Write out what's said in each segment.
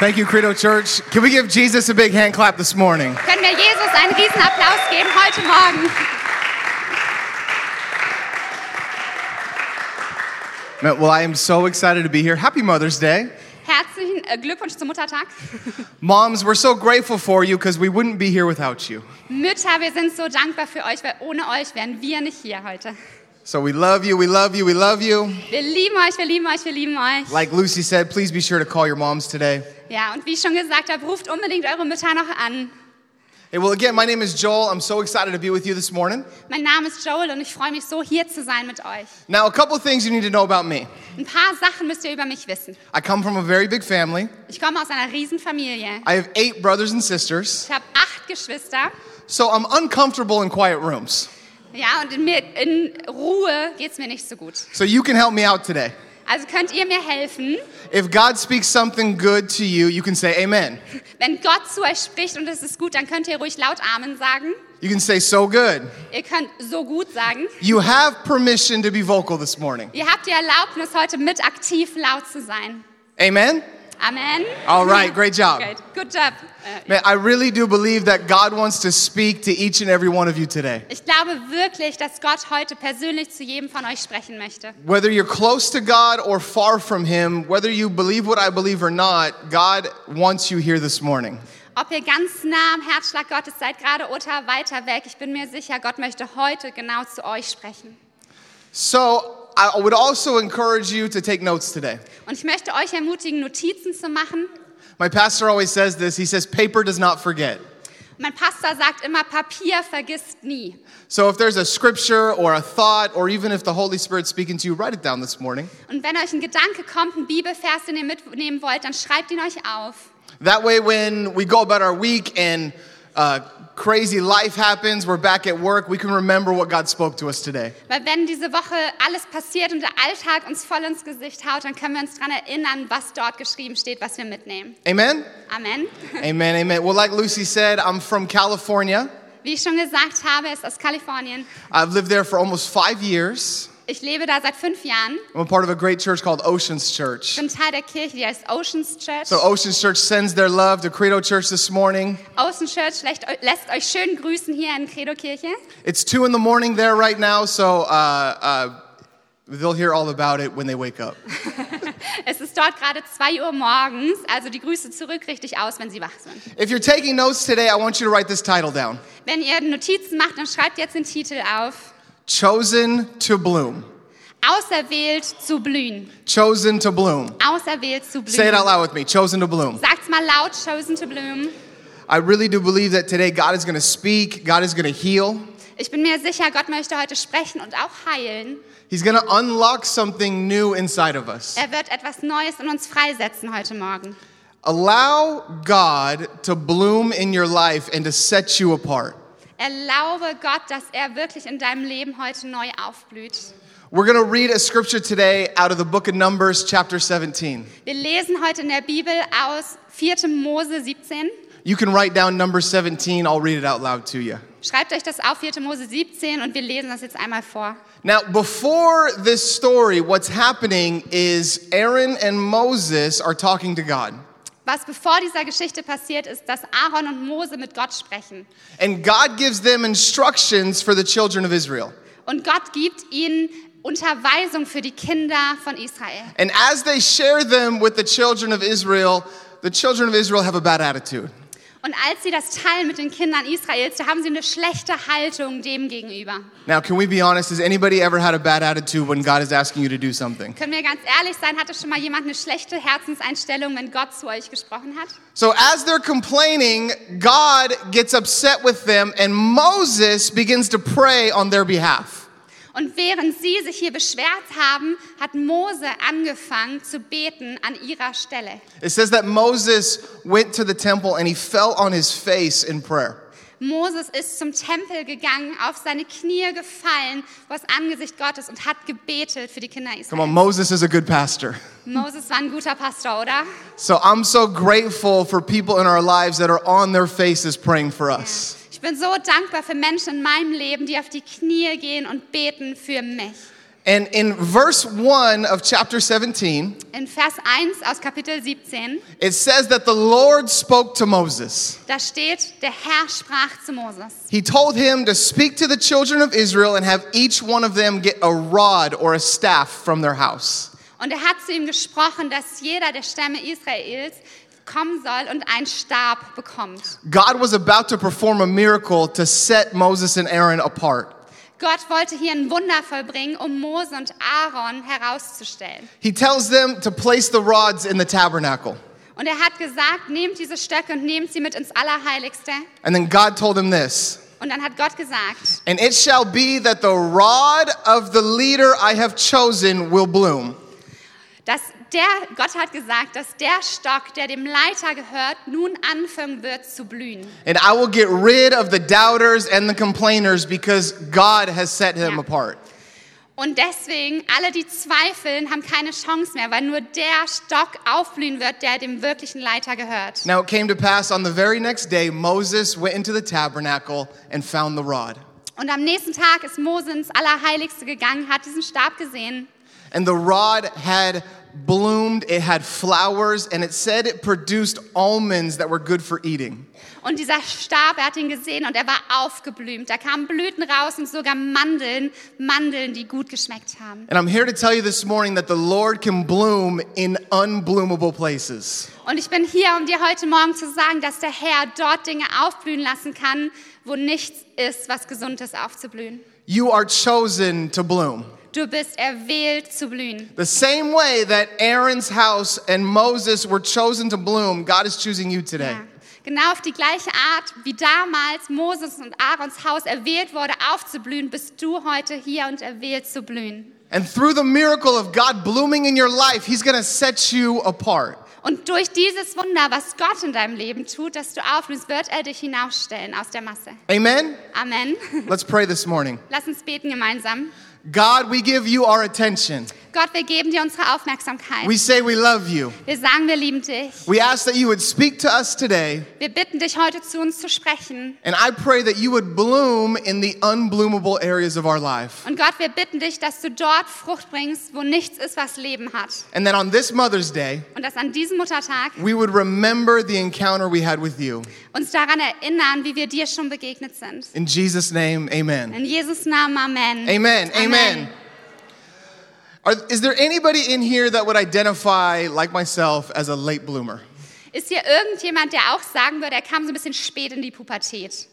Thank you, Credo Church. Can we give Jesus a big hand clap this morning? Können wir Jesus einen riesen Applaus geben heute Morgen? Well, I am so excited to be here. Happy Mother's Day. Herzlichen äh, Glückwunsch zum Muttertag. Moms, we're so grateful for you because we wouldn't be here without you. Mütter, wir sind so dankbar für euch, weil ohne euch wären wir nicht hier heute. So we love you, we love you, we love you. Wir lieben euch, wir lieben euch, wir lieben euch. Like Lucy said, please be sure to call your moms today. Ja, und wie ich schon gesagt habe, ruft unbedingt eure Mütter noch an. Hey, well, again, my name is Joel. I'm so excited to be with you this morning. Mein Name ist Joel und ich freue mich so, hier zu sein mit euch. Now, a couple of things you need to know about me. Ein paar Sachen müsst ihr über mich wissen. I come from a very big family. Ich komme aus einer riesen Familie. I have eight brothers and sisters, Ich habe acht Geschwister. so I'm uncomfortable in quiet rooms. Ja, und in, mir, in Ruhe geht es mir nicht so gut. So you can help me out today. Also könnt ihr mir helfen, If God speaks something good to you, you can say amen. wenn Gott zu euch spricht und es ist gut, dann könnt ihr ruhig laut Amen sagen. You can say so good. Ihr könnt so gut sagen. You have permission to be vocal this morning. Ihr habt die Erlaubnis, heute mit aktiv laut zu sein. Amen? Amen. All right, great job. Good, good job. Äh, Man, I really do believe that God wants to speak to each and every one of you today. Ich glaube wirklich, dass Gott heute persönlich zu jedem von euch sprechen möchte. Whether you're close to God or far from Him, whether you believe what I believe or not, God wants you here this morning. Ob ihr ganz nah am Herzschlag Gottes seid, gerade oder weiter weg, ich bin mir sicher, Gott möchte heute genau zu euch sprechen. So, I would also encourage you to take notes today. Und ich möchte euch ermutigen, Notizen zu machen. My pastor always says this. He says, paper does not forget. Mein Pastor sagt immer, Papier vergisst nie. So if there's a scripture or a thought, or even if the Holy Spirit's speaking to you, write it down this morning. Und wenn euch ein Gedanke kommt, ein Bibelvers, den ihr mitnehmen wollt, dann schreibt ihn euch auf. That way, when we go about our week and uh, crazy life happens, we're back at work, we can remember what God spoke to us today. Weil wenn diese Woche alles passiert und der Alltag uns voll ins Gesicht haut, dann können wir uns daran erinnern, was dort geschrieben steht, was wir mitnehmen. Amen? Amen. Amen, amen. Well, like Lucy said, I'm from California. Wie ich schon gesagt habe, ist aus Kalifornien. I've lived there for almost five years. Ich lebe da seit fünf Jahren. I'm part of a great church called Oceans Church. Ich bin Teil der Kirche, die heißt Oceans Church. So, Oceans Church sends their love to Credo Church this morning. Ocean Church lässt euch schön grüßen hier in Credo Kirche. It's two in the morning there right now, so uh, uh, they'll hear all about it when they wake up. Es ist dort gerade 2 Uhr morgens, also die Grüße zurück richtig aus, wenn sie wach sind. If you're taking notes today, I want you to write this title down Wenn ihr Notizen macht, dann schreibt jetzt den Titel auf. Chosen to Bloom. Auserwählt zu blühen. Chosen to Bloom. Auserwählt zu blühen. Say it out loud with me. Chosen to Bloom. Sagt's mal laut, chosen to bloom. I really do believe that today God is going to speak, God is going to heal. Ich bin mir sicher, Gott möchte heute sprechen und auch heilen. He's going to unlock something new inside of us. Er wird etwas Neues in uns freisetzen heute Morgen. Allow God to bloom in your life and to set you apart. Erlaube Gott, dass er wirklich in deinem Leben heute neu aufblüht. We're going to read a scripture today out of the book of Numbers, chapter 17. Wir lesen heute in der Bibel aus 4. Mose 17. You can write down number 17. I'll read it out loud to you. Schreibt euch das auf, 4. Mose 17, und wir lesen das jetzt einmal vor. Now, before this story, what's happening is Aaron and Moses are talking to God. Was bevor dieser Geschichte passiert ist, dass Aaron und Mose mit Gott sprechen. And God gives them instructions for the children of Israel. Und Gott gibt ihnen Unterweisung für die Kinder von Israel. And as they share them with the children of Israel, the children of Israel have a bad attitude. Und als sie das teilen mit den Kindern Israels, da haben sie eine schlechte Haltung dem gegenüber. Now, can we be honest? Has anybody ever had a bad attitude when God is asking you to do something? Können wir ganz ehrlich sein, hatte schon mal jemand eine schlechte Herzenseinstellung, wenn Gott zu euch gesprochen hat? So, as they're complaining, God gets upset with them, and Moses begins to pray on their behalf. Und während sie sich hier beschwert haben, hat Mose angefangen zu beten an ihrer Stelle. It says that Moses went to the temple and he fell on his face in prayer. Moses ist zum Tempel gegangen, auf seine Knie gefallen vor das Angesicht Gottes und hat gebetet für die Kinder Come on, Moses is a good pastor. Moses war ein guter Pastor, oder? So I'm so grateful for people in our lives that are on their faces praying for us. Ich bin so dankbar für Menschen in meinem Leben, die auf die Knie gehen und beten für mich. And in verse 1 of chapter 17, In Vers 1 aus Kapitel 17, it says that the Lord spoke to Moses. da steht, der Herr sprach zu Moses. He told him to speak to the children of Israel and have each one of them get a rod or a staff from their house. Und er hat zu ihm gesprochen, dass jeder der Stämme Israels kommen soll und einen Stab bekommt. God was about to perform a miracle to set Moses and Aaron apart. Gott wollte hier ein Wunder vollbringen, um Mose und Aaron herauszustellen. He tells them to place the rods in the tabernacle. Und er hat gesagt, nehmt diese Stöcke und nehmt sie mit ins Allerheiligste. And then God told him this Und dann hat Gott gesagt, And it shall be that the rod of the leader I have chosen will bloom. dass der, Gott hat gesagt, dass der Stock, der dem Leiter gehört, nun anfangen wird zu blühen. And I will get rid of the doubters and the complainers because God has set him Ja. apart. Und deswegen, alle, die zweifeln, haben keine Chance mehr, weil nur der Stock aufblühen wird, der dem wirklichen Leiter gehört. Now it came to pass on the very next day, Moses went into the tabernacle and found the rod. Und am nächsten Tag ist Mose ins Allerheiligste gegangen, hat diesen Stab gesehen. And the rod had bloomed, it had flowers, and it said it produced almonds that were good for eating. Und dieser Stab, er hat ihn gesehen und er war aufgeblüht. Da kamen Blüten raus und sogar Mandeln, Mandeln, die gut geschmeckt haben. And I'm here to tell you this morning that the Lord can bloom in unbloomable places. Und ich bin hier, um dir heute Morgen zu sagen, dass der Herr dort Dinge aufblühen lassen kann, wo nichts ist, was gesund ist, aufzublühen. You are chosen to bloom. Du bist erwählt zu blühen. The same way that Aaron's house and Moses were chosen to bloom, God is choosing you today. Ja. Genau auf die gleiche Art, wie damals Moses und Aarons Haus erwählt wurde, aufzublühen, bist du heute hier und erwählt zu blühen. And through the miracle of God blooming in your life, He's gonna set you apart. Und durch dieses Wunder, was Gott in deinem Leben tut, dass du aufblühst, wird er dich hinausstellen aus der Masse. Amen? Amen. Let's pray this morning. Lass uns beten gemeinsam. God, we give you our attention. Gott, wir geben dir unsere Aufmerksamkeit. We say we love you. Wir sagen, wir lieben dich. We ask that you would speak to us today, Wir bitten dich heute zu uns zu sprechen. and I pray that you would bloom in the unbloomable areas of our life. Und Gott, wir bitten dich, dass du dort Frucht bringst, wo nichts ist, was Leben hat. And that on this Mother's Day, Und dass an diesem Muttertag we would remember the encounter we had with you. uns daran erinnern, wie wir dir schon begegnet sind. In Jesus' name, amen. In Jesus Namen, Amen. Amen. Amen. Are, is there anybody in here that would identify, like myself, as a late bloomer? Ist hier irgendjemand, der auch sagen würde, er kam so ein bisschen spät in die Pubertät?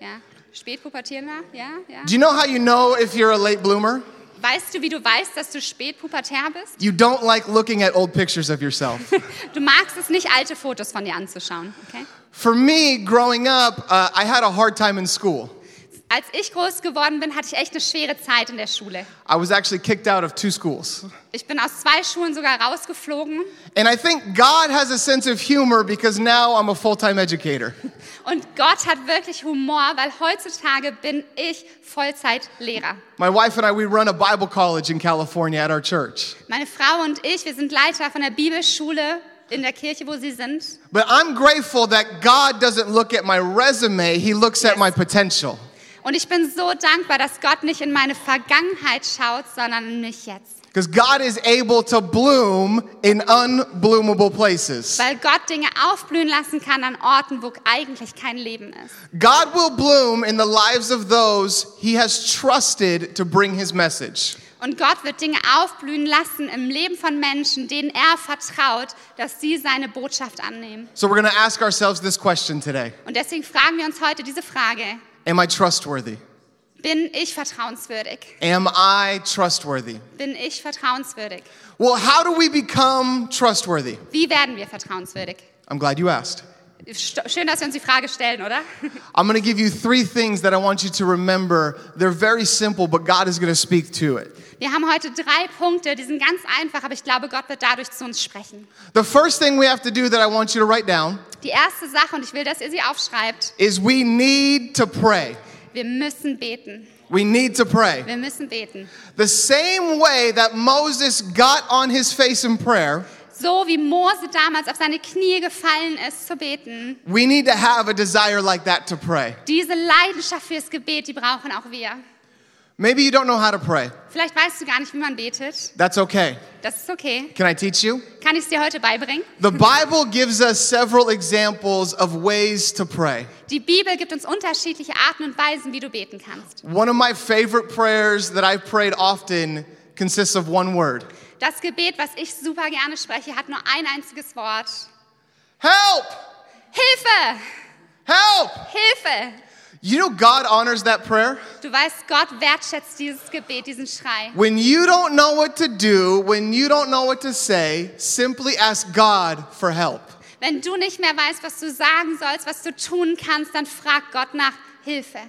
Ja, spät pubertierender? Ja, ja. Do you know how you know if you're a late bloomer? Weißt du, wie du weißt, dass du spät pubertär bist? You don't like looking at old pictures of yourself. Du magst es nicht, alte Fotos von dir anzuschauen, okay? For me, growing up, uh, I had a hard time in school. Als ich groß geworden bin, hatte ich echt eine schwere Zeit in der Schule. I was actually kicked out of two schools. Ich bin aus zwei Schulen sogar rausgeflogen. And I think God has a sense of humor because now I'm a full time educator. Und Gott hat wirklich Humor, weil heutzutage bin ich Vollzeitlehrer. My wife and I, we run a Bible college in California at our church. Meine Frau und ich, wir sind Leiter von der Bibelschule in der Kirche, wo sie sind. But I'm grateful that God doesn't look at my resume, He looks at Yes. my potential. Und ich bin so dankbar, dass Gott nicht in meine Vergangenheit schaut, sondern in mich jetzt. Because God is able to bloom in unbloomable places. Weil Gott Dinge aufblühen lassen kann an Orten, wo eigentlich kein Leben ist. God will bloom in the lives of those He has trusted to bring His message. Und Gott wird Dinge aufblühen lassen im Leben von Menschen, denen er vertraut, dass sie seine Botschaft annehmen. So we're going to ask ourselves this question today Und deswegen fragen wir uns heute diese Frage. Am I trustworthy? Bin ich vertrauenswürdig? Am I trustworthy? Bin ich vertrauenswürdig? Well, how do we become trustworthy? Wie werden wir vertrauenswürdig? I'm glad you asked. Schön, dass wir uns die Frage stellen, oder? I'm going to give you three things that I want you to remember. They're very simple, but God is going to speak to it. Wir haben heute drei Punkte, die sind ganz einfach, aber ich glaube, Gott wird dadurch zu uns sprechen. The first thing we have to do that I want you to write down Die erste Sache, und ich will, dass ihr sie aufschreibt, is we need to pray. wir müssen beten. We need to pray. Wir müssen beten. The same way that Moses got on his face in prayer, So wie Mose damals auf seine Knie gefallen ist zu beten, we need to have a desire like that to pray. diese Leidenschaft fürs Gebet, die brauchen auch wir. Maybe you don't know how to pray. Vielleicht weißt du gar nicht, wie man betet. That's okay. Das ist okay. Can I teach you? Kann ich es dir heute beibringen? The Bible gives us several examples of ways to pray. Die Bibel gibt uns unterschiedliche Arten und Weisen, wie du beten kannst. One of my favorite prayers that I've prayed often consists of one word Das Gebet, was ich super gerne spreche, hat nur ein einziges Wort. Help! Hilfe! Help! Hilfe! You know, God honors that prayer. Du weißt, Gott wertschätzt dieses Gebet, diesen Schrei. When you don't know what to do, when you don't know what to say, simply ask God for help. Wenn du nicht mehr weißt, was du sagen sollst, was du tun kannst, dann frag Gott nach Hilfe.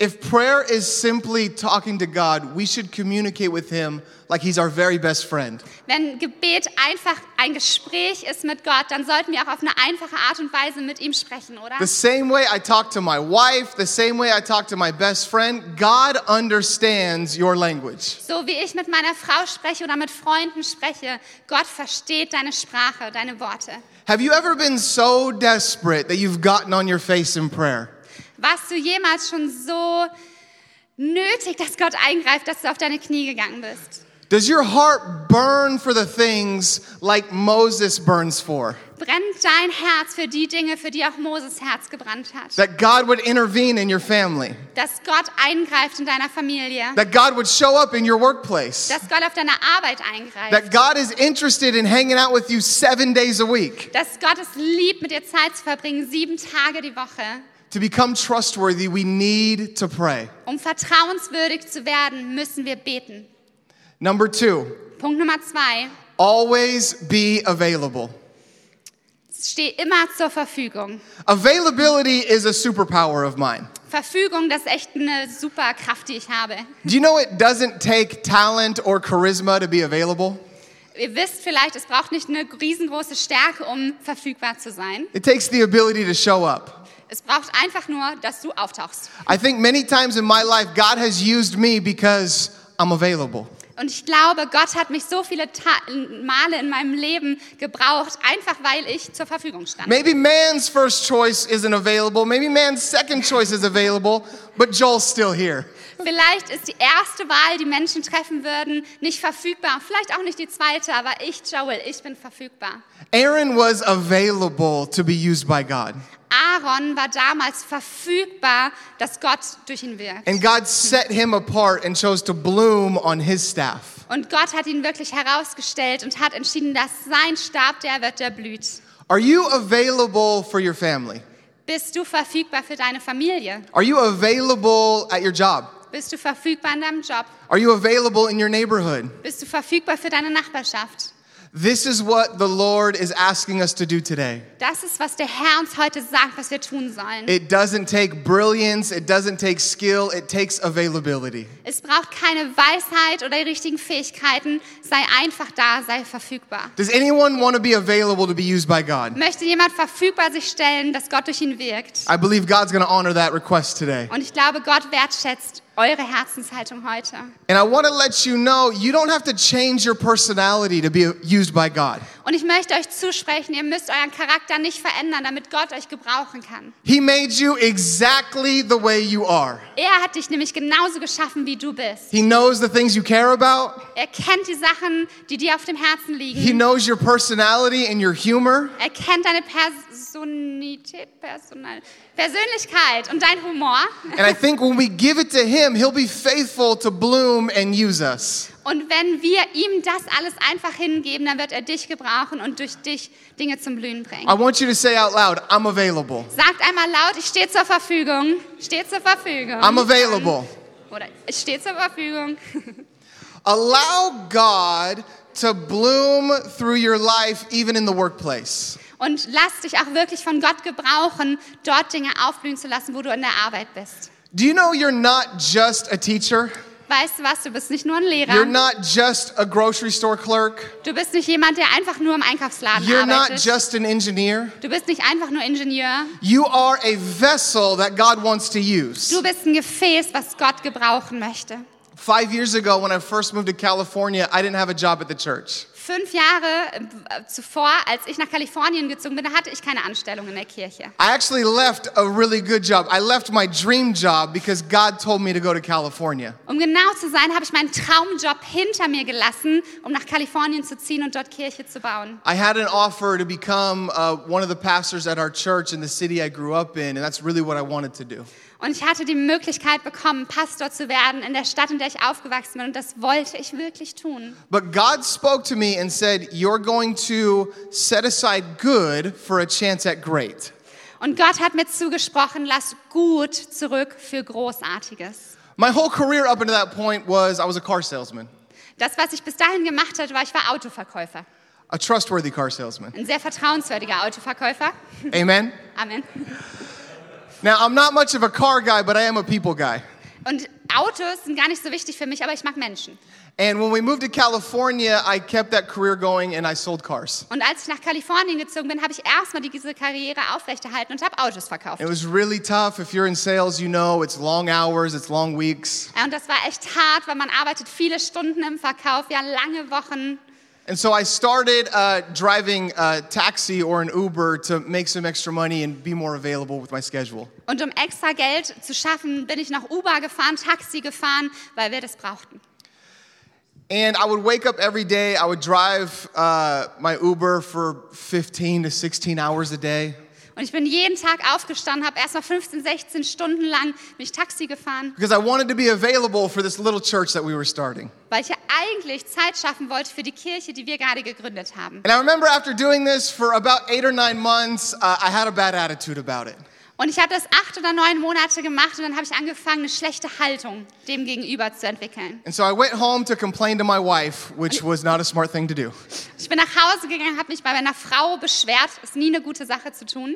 If prayer is simply talking to God, we should communicate with Him like He's our very best friend. Wenn Gebet einfach ein Gespräch ist mit Gott, dann sollten wir auch auf eine einfache Art und Weise mit ihm sprechen, oder? The same way I talk to my wife, the same way I talk to my best friend, God understands your language. So wie ich mit meiner Frau spreche oder mit Freunden spreche, Gott versteht deine Sprache, deine Worte. Have you ever been so desperate that you've gotten on your face in prayer? Warst du jemals schon so nötig, dass Gott eingreift, dass du auf deine Knie gegangen bist? Does your heart burn for the things like Moses burns for? Brennt dein Herz für die Dinge, für die auch Moses Herz gebrannt hat? That God would intervene in your family, Dass Gott eingreift in deiner Familie? that God would show up in your workplace, Dass Gott auf deine Arbeit eingreift? that God is interested in hanging out with you seven days a week. Dass Gott es liebt, mit dir Zeit zu verbringen, sieben Tage die Woche? To become trustworthy, we need to pray. Um vertrauenswürdig zu werden, müssen wir beten. Number two, Punkt Nummer zwei. always be available. Steh immer zur Verfügung. Availability is a superpower of mine. Verfügung, das ist echt eine super Kraft, die ich habe. Do you know it doesn't take talent or charisma to be available? Ihr wisst vielleicht, es braucht nicht eine riesengroße Stärke, um verfügbar zu sein. It takes the ability to show up. Es braucht einfach nur, dass du auftauchst. I think many times in my life, God has used me because I'm available. Und ich glaube, Gott hat mich so viele Ta Male in meinem Leben gebraucht, einfach weil ich zur Verfügung stand. Maybe man's first choice isn't available, maybe man's second choice is available, but Joel's still here. Vielleicht ist die erste Wahl, die Menschen treffen würden, nicht verfügbar. Vielleicht auch nicht die zweite, aber ich, Joel, ich bin verfügbar. Aaron was available to be used by God, Aaron war damals verfügbar, dass Gott durch ihn wirkt. and God set him apart and chose to bloom on his staff. Und Gott hat ihn wirklich herausgestellt und hat entschieden, dass sein Stab der wird, der blüht. Are you available for your family? Bist du verfügbar für deine Familie? Are you available at your job? Bist du verfügbar in deinem Job? Are you available in your neighborhood? Bist du verfügbar für deine Nachbarschaft? This is what the Lord is asking us to do today. Das ist, was der Herr uns heute sagt, was wir tun sollen. It doesn't take brilliance, it doesn't take skill, it takes availability. Es braucht keine Weisheit oder die richtigen Fähigkeiten. Sei einfach da, sei verfügbar. Does anyone want to be available to be used by God? Möchte jemand verfügbar sich stellen, dass Gott durch ihn wirkt? I believe God's going to honor that request today. Und ich glaube, Gott wertschätzt eure Herzenshaltung heute. And I want to let you know you don't have to change your personality to be used by God. Und ich möchte euch zusprechen, ihr müsst euren Charakter nicht verändern, damit Gott euch gebrauchen kann. He made you exactly the way you are. Er hat dich nämlich genauso geschaffen, wie du bist. He knows the things you care about, Er kennt die Sachen, die dir auf dem Herzen He liegen. knows your personality and your humor. Er kennt deine Personalität, Personal, Persönlichkeit und dein Humor. And I think when we give it to Him, He'll be faithful to bloom and use us. Und wenn wir ihm das alles einfach hingeben, dann wird er dich gebrauchen und durch dich Dinge zum Blühen bringen. I want you to say out loud, I'm available. Sagt einmal laut, ich stehe zur Verfügung. Stehe zur Verfügung. I'm available. Oder ich stehe zur Verfügung. Allow God to bloom through your life, even in the workplace. Und lass dich auch wirklich von Gott gebrauchen, dort Dinge aufblühen zu lassen, wo du in der Arbeit bist. Do you know you're not just a teacher? Weißt du was, du bist nicht nur ein You're Lehrer. not just a grocery store clerk. Du bist nicht jemand, der einfach nur im Einkaufsladen You're not arbeitet. just an engineer. Du bist nicht einfach nur Ingenieur. You are a vessel that God wants to use. Du bist ein Gefäß, was Gott gebrauchen möchte. Five years ago, when I first moved to California, I didn't have a job at the church. Fünf Jahre äh, zuvor, als ich nach Kalifornien gezogen bin, da hatte ich keine Anstellung in der Kirche. I actually left a really good job. I left my dream job because God told me to go to California. Um genau zu sein, habe ich meinen Traumjob hinter mir gelassen, um nach Kalifornien zu ziehen und dort Kirche zu bauen. I had an offer to become uh, one of the pastors at our church in the city I grew up in, and that's really what I wanted to do. Und ich hatte die Möglichkeit bekommen, Pastor zu werden in der Stadt, in der ich aufgewachsen bin. Und das wollte ich wirklich tun. But God spoke to me and said, You're going to set aside good for a chance at great. Und Gott hat mir zugesprochen, lass gut zurück für Großartiges. My whole career up until that point was I was a car salesman, Das, was ich bis dahin gemacht habe, war, ich war Autoverkäufer. a trustworthy car salesman. Ein sehr vertrauenswürdiger Autoverkäufer. Amen? Amen. Now, I'm not much of a car guy, but I am a people guy. Und Autos sind gar nicht so wichtig für mich, aber ich mag Menschen. And when we moved to California, I kept that career going and I sold cars. Und als ich nach Kalifornien gezogen bin, habe ich erstmal diese Karriere aufrechterhalten und habe Autos verkauft. It was really tough. If you're in sales, you know it's long hours, it's long weeks. Und das war echt hart, weil man arbeitet viele Stunden im Verkauf, ja lange Wochen. And so I started uh, driving a taxi or an Uber to make some extra money and be more available with my schedule. Und um extra Geld zu schaffen, bin ich nach Uber gefahren, Taxi gefahren, weil wir das brauchten. And I would wake up every day, I would drive uh, my Uber for 15 to 16 hours a day. Und ich bin jeden Tag aufgestanden, habe erst mal 15, 16 Stunden lang mich Taxi gefahren, because I wanted to be available for this little church that we were starting. weil ich ja eigentlich Zeit schaffen wollte für die Kirche, die wir gerade gegründet haben. And I remember after doing this for about eight or nine months, uh, I had a bad attitude about it. Und ich habe das acht oder neun Monate gemacht und dann habe ich angefangen, eine schlechte Haltung dem gegenüber zu entwickeln. And so I went home to complain to my wife, which was not a smart thing to do. Ich bin nach Hause gegangen, habe mich bei meiner Frau beschwert. Ist nie eine gute Sache zu tun.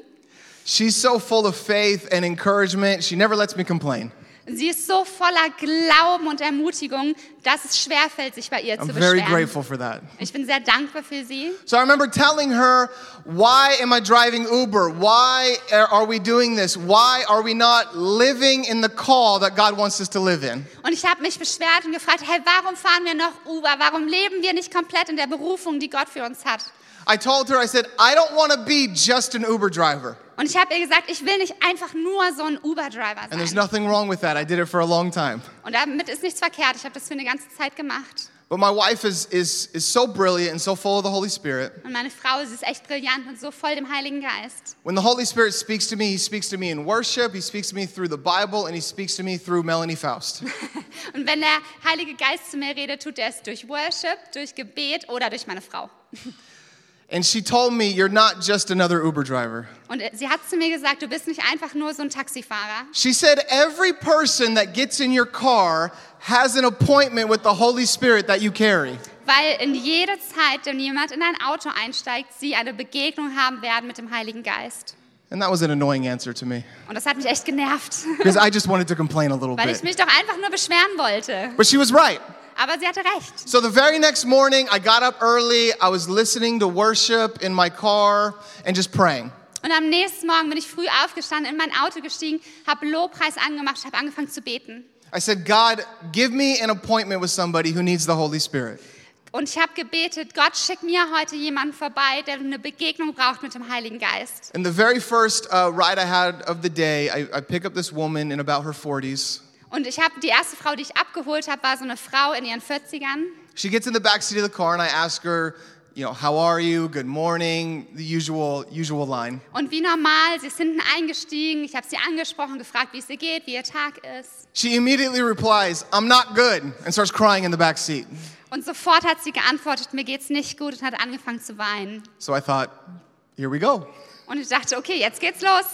She's so full of faith and encouragement, she never lets me complain. Sie ist so voller Glauben und Ermutigung, dass es schwerfällt, sich bei ihr I'm zu very beschweren. grateful for that. Ich bin sehr dankbar für sie. So I remember telling her, Why am I driving Uber? Why are we doing this? Why are we not living in the call that God wants us to live in? Und ich habe mich beschwert und gefragt, hey, warum fahren wir noch Uber? Warum leben wir nicht komplett in der Berufung, die Gott für uns hat? I told her, I said, I don't want to be just an Uber driver. Und ich habe ihr gesagt, ich will nicht einfach nur so ein Uber-Driver And there's sein. nothing wrong with that. I did it for a long time. Und damit ist nichts verkehrt. Ich habe das für eine ganze Zeit gemacht. But my wife is, is, is so brilliant and so full of the Holy Spirit. Und meine Frau, sie ist echt brillant und so voll dem Heiligen Geist. When the Holy Spirit speaks to me, He speaks to me in worship, He speaks to me through the Bible, and He speaks to me through Melanie Faust. Und wenn der Heilige Geist zu mir redet, tut er es durch Worship, durch Gebet oder durch meine Frau. And she told me, You're not just another Uber driver. Und sie hat zu mir gesagt, du bist nicht einfach nur so ein Taxifahrer. She said, Every person that gets in your car has an appointment with the Holy Spirit that you carry. Weil in jeder Zeit, wenn jemand in ein Auto einsteigt, sie eine Begegnung haben werden mit dem Heiligen Geist. And that was an annoying answer to me Und das hat mich echt genervt, because I just wanted to complain a little weil ich bit. mich doch einfach nur beschweren wollte. But she was right. Aber sie hatte recht. So the very next morning, I got up early. I was listening to worship in my car and just praying. Und am nächsten Morgen bin ich früh aufgestanden, in mein Auto gestiegen, habe Lobpreis angemacht, habe angefangen zu beten. I said, God, give me an appointment with somebody who needs the Holy Spirit. Und ich habe gebetet, Gott, schick mir heute jemanden vorbei, der eine Begegnung braucht mit dem Heiligen Geist. And the very first uh, ride I had of the day, I, I pick up this woman in about her 40s. Und ich habe die erste Frau, die ich abgeholt habe, war so eine Frau in ihren 40ern. She gets in the back seat of the car, and I ask her, you know, how are you? Good morning, the usual usual line. Und wie normal, sie ist hinten eingestiegen. Ich habe sie angesprochen, gefragt, wie es ihr geht, wie ihr Tag ist. She immediately replies, "I'm not good," and starts crying in the back seat. Und sofort hat sie geantwortet, mir geht's nicht gut und hat angefangen zu weinen. So I thought, here we go. Und ich dachte, okay, jetzt geht's los.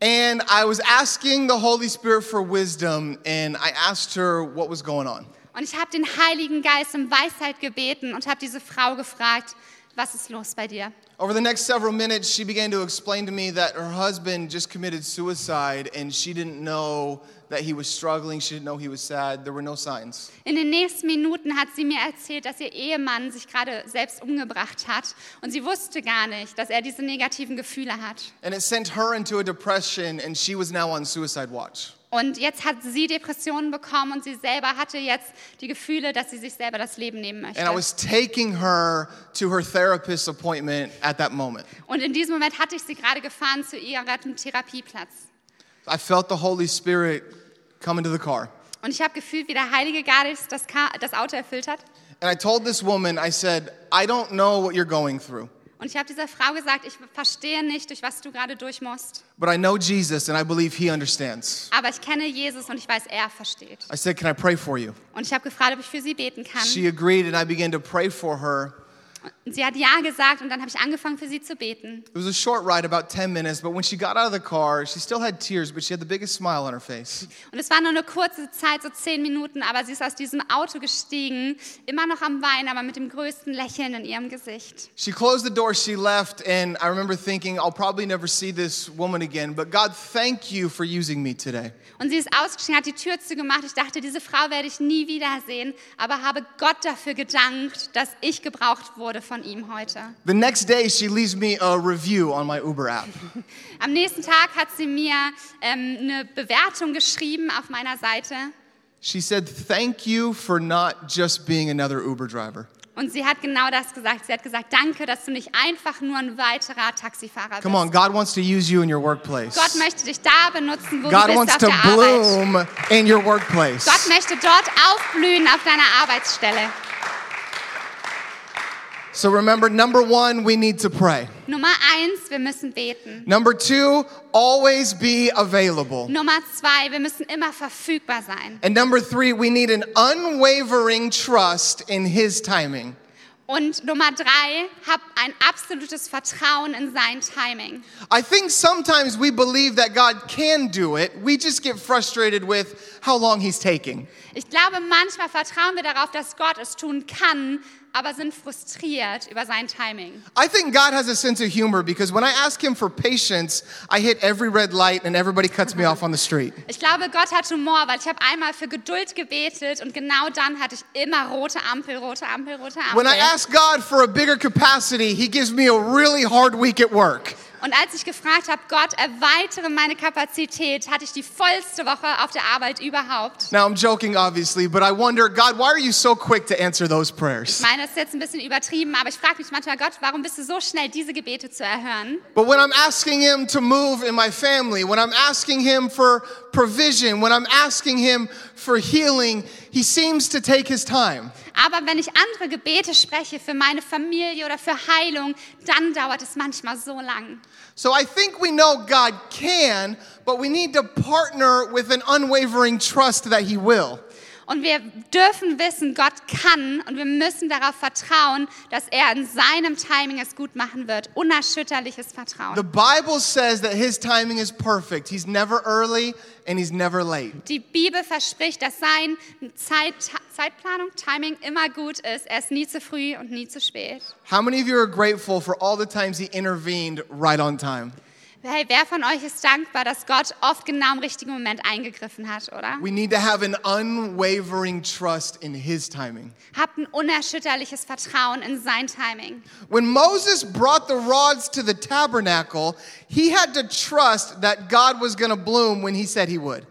And I was asking the Holy Spirit for wisdom, and I asked her what was going on. Und ich habe den Heiligen Geist um Weisheit gebeten und habe diese Frau gefragt, was ist los bei dir? Over the next several minutes, she began to explain to me that her husband just committed suicide and she didn't know that he was struggling. She didn't know he was sad. There were no signs. In den nächsten Minuten hat sie mir erzählt, dass ihr Ehemann sich gerade selbst umgebracht hat und sie wusste gar nicht, dass er diese negativen Gefühle hat. And it sent her into a depression and she was now on suicide watch. Und jetzt hat sie Depressionen bekommen und sie selber hatte jetzt die Gefühle, dass sie sich selber das Leben nehmen möchte. And I was taking her to her therapist appointment at that moment. Und in diesem Moment hatte ich sie gerade gefahren zu ihrem Therapieplatz. I felt the Holy Spirit come into the car. Und ich habe gefühlt, wie der Heilige Geist das, das Auto erfüllt hat. And I told this woman, I said, I don't know what you're going through, Und ich habe dieser Frau gesagt, ich verstehe nicht, durch was du gerade durch musst. but I know Jesus and I believe he understands. Aber ich kenne Jesus und ich weiß, er versteht. I said, Can I pray for you? Und ich habe gefragt, ob ich für sie beten kann. She agreed, and I began to pray for her. Und sie hat ja gesagt und dann habe ich angefangen, für sie zu beten. It was a short ride, about 10 minutes, but when she got out of the car, she still had tears, but she had the biggest smile on her face. Und es war nur eine kurze Zeit, so zehn Minuten, aber sie ist aus diesem Auto gestiegen, immer noch am Weinen, aber mit dem größten Lächeln in ihrem Gesicht. She closed the door, she left, and I remember thinking, I'll probably never see this woman again, but God, thank you for using me today. Und sie ist ausgestiegen, hat die Tür zugemacht. Ich dachte, diese Frau werde ich nie wiedersehen, aber habe Gott dafür gedankt, dass ich gebraucht wurde von ihm heute. The next day, she leaves me a review on my Uber app. Am nächsten Tag hat sie mir ähm, eine Bewertung geschrieben auf meiner Seite. She said, Thank you for not just being another Uber driver. Und sie hat genau das gesagt. Sie hat gesagt, danke, dass du nicht einfach nur ein weiterer Taxifahrer bist. Come on, God wants to use you in your workplace. Gott möchte dich da benutzen, wo God du bist auf der Arbeit. bloom in your workplace. Gott möchte dort aufblühen auf deiner Arbeitsstelle. So remember, number one, we need to pray. Nummer eins, wir müssen beten. Number two, always be available. Nummer zwei, wir müssen immer verfügbar sein. And number three, we need an unwavering trust in His timing. Und Nummer drei, hab ein absolutes Vertrauen in sein Timing. I think sometimes we believe that God can do it, we just get frustrated with how long He's taking. Ich glaube, manchmal vertrauen wir darauf, dass Gott es tun kann, aber sind frustriert über sein Timing. I think God has a sense of humor because when I ask Him for patience, I hit every red light and everybody cuts me off on the street. Ich glaube, Gott hat Humor, weil ich habe einmal für Geduld gebetet und genau dann hatte ich immer rote Ampel, rote Ampel, rote Ampel. When I ask God for a bigger capacity, He gives me a really hard week at work. Und als ich gefragt habe, Gott, erweitere meine Kapazität, hatte ich die vollste Woche auf der Arbeit überhaupt. Now, I'm joking, obviously, but I wonder, God, why are you so quick to answer those Ich prayers? meine, das ist jetzt ein bisschen übertrieben, aber ich frage mich manchmal, Gott, warum bist du so schnell, diese Gebete zu erhören? But when I'm asking Him to move in my family, when I'm asking Him for provision, when I'm asking Him for healing, He seems to take His time. Aber wenn ich andere Gebete spreche für meine Familie oder für Heilung, dann dauert es manchmal so lang. So I think we know God can, but we need to partner with an unwavering trust that He will. Und wir dürfen wissen, Gott kann und wir müssen darauf vertrauen, dass er in seinem Timing es gut machen wird. Unerschütterliches The Vertrauen. Bible says that His timing is perfect. He's never early and He's never late. Die Bibel verspricht, dass sein Zeit, Zeitplanung, Timing immer gut ist. Er ist nie zu früh und nie zu spät. How many of you are grateful for all the times He intervened right on time? Hey, wer von euch ist dankbar, dass Gott oft genau im richtigen Moment eingegriffen hat, oder? We need to have an unwavering trust in His timing. Habt ein unerschütterliches Vertrauen in sein Timing. When Moses brought the rods to the tabernacle, he had to trust that God was going to bloom when he said he would.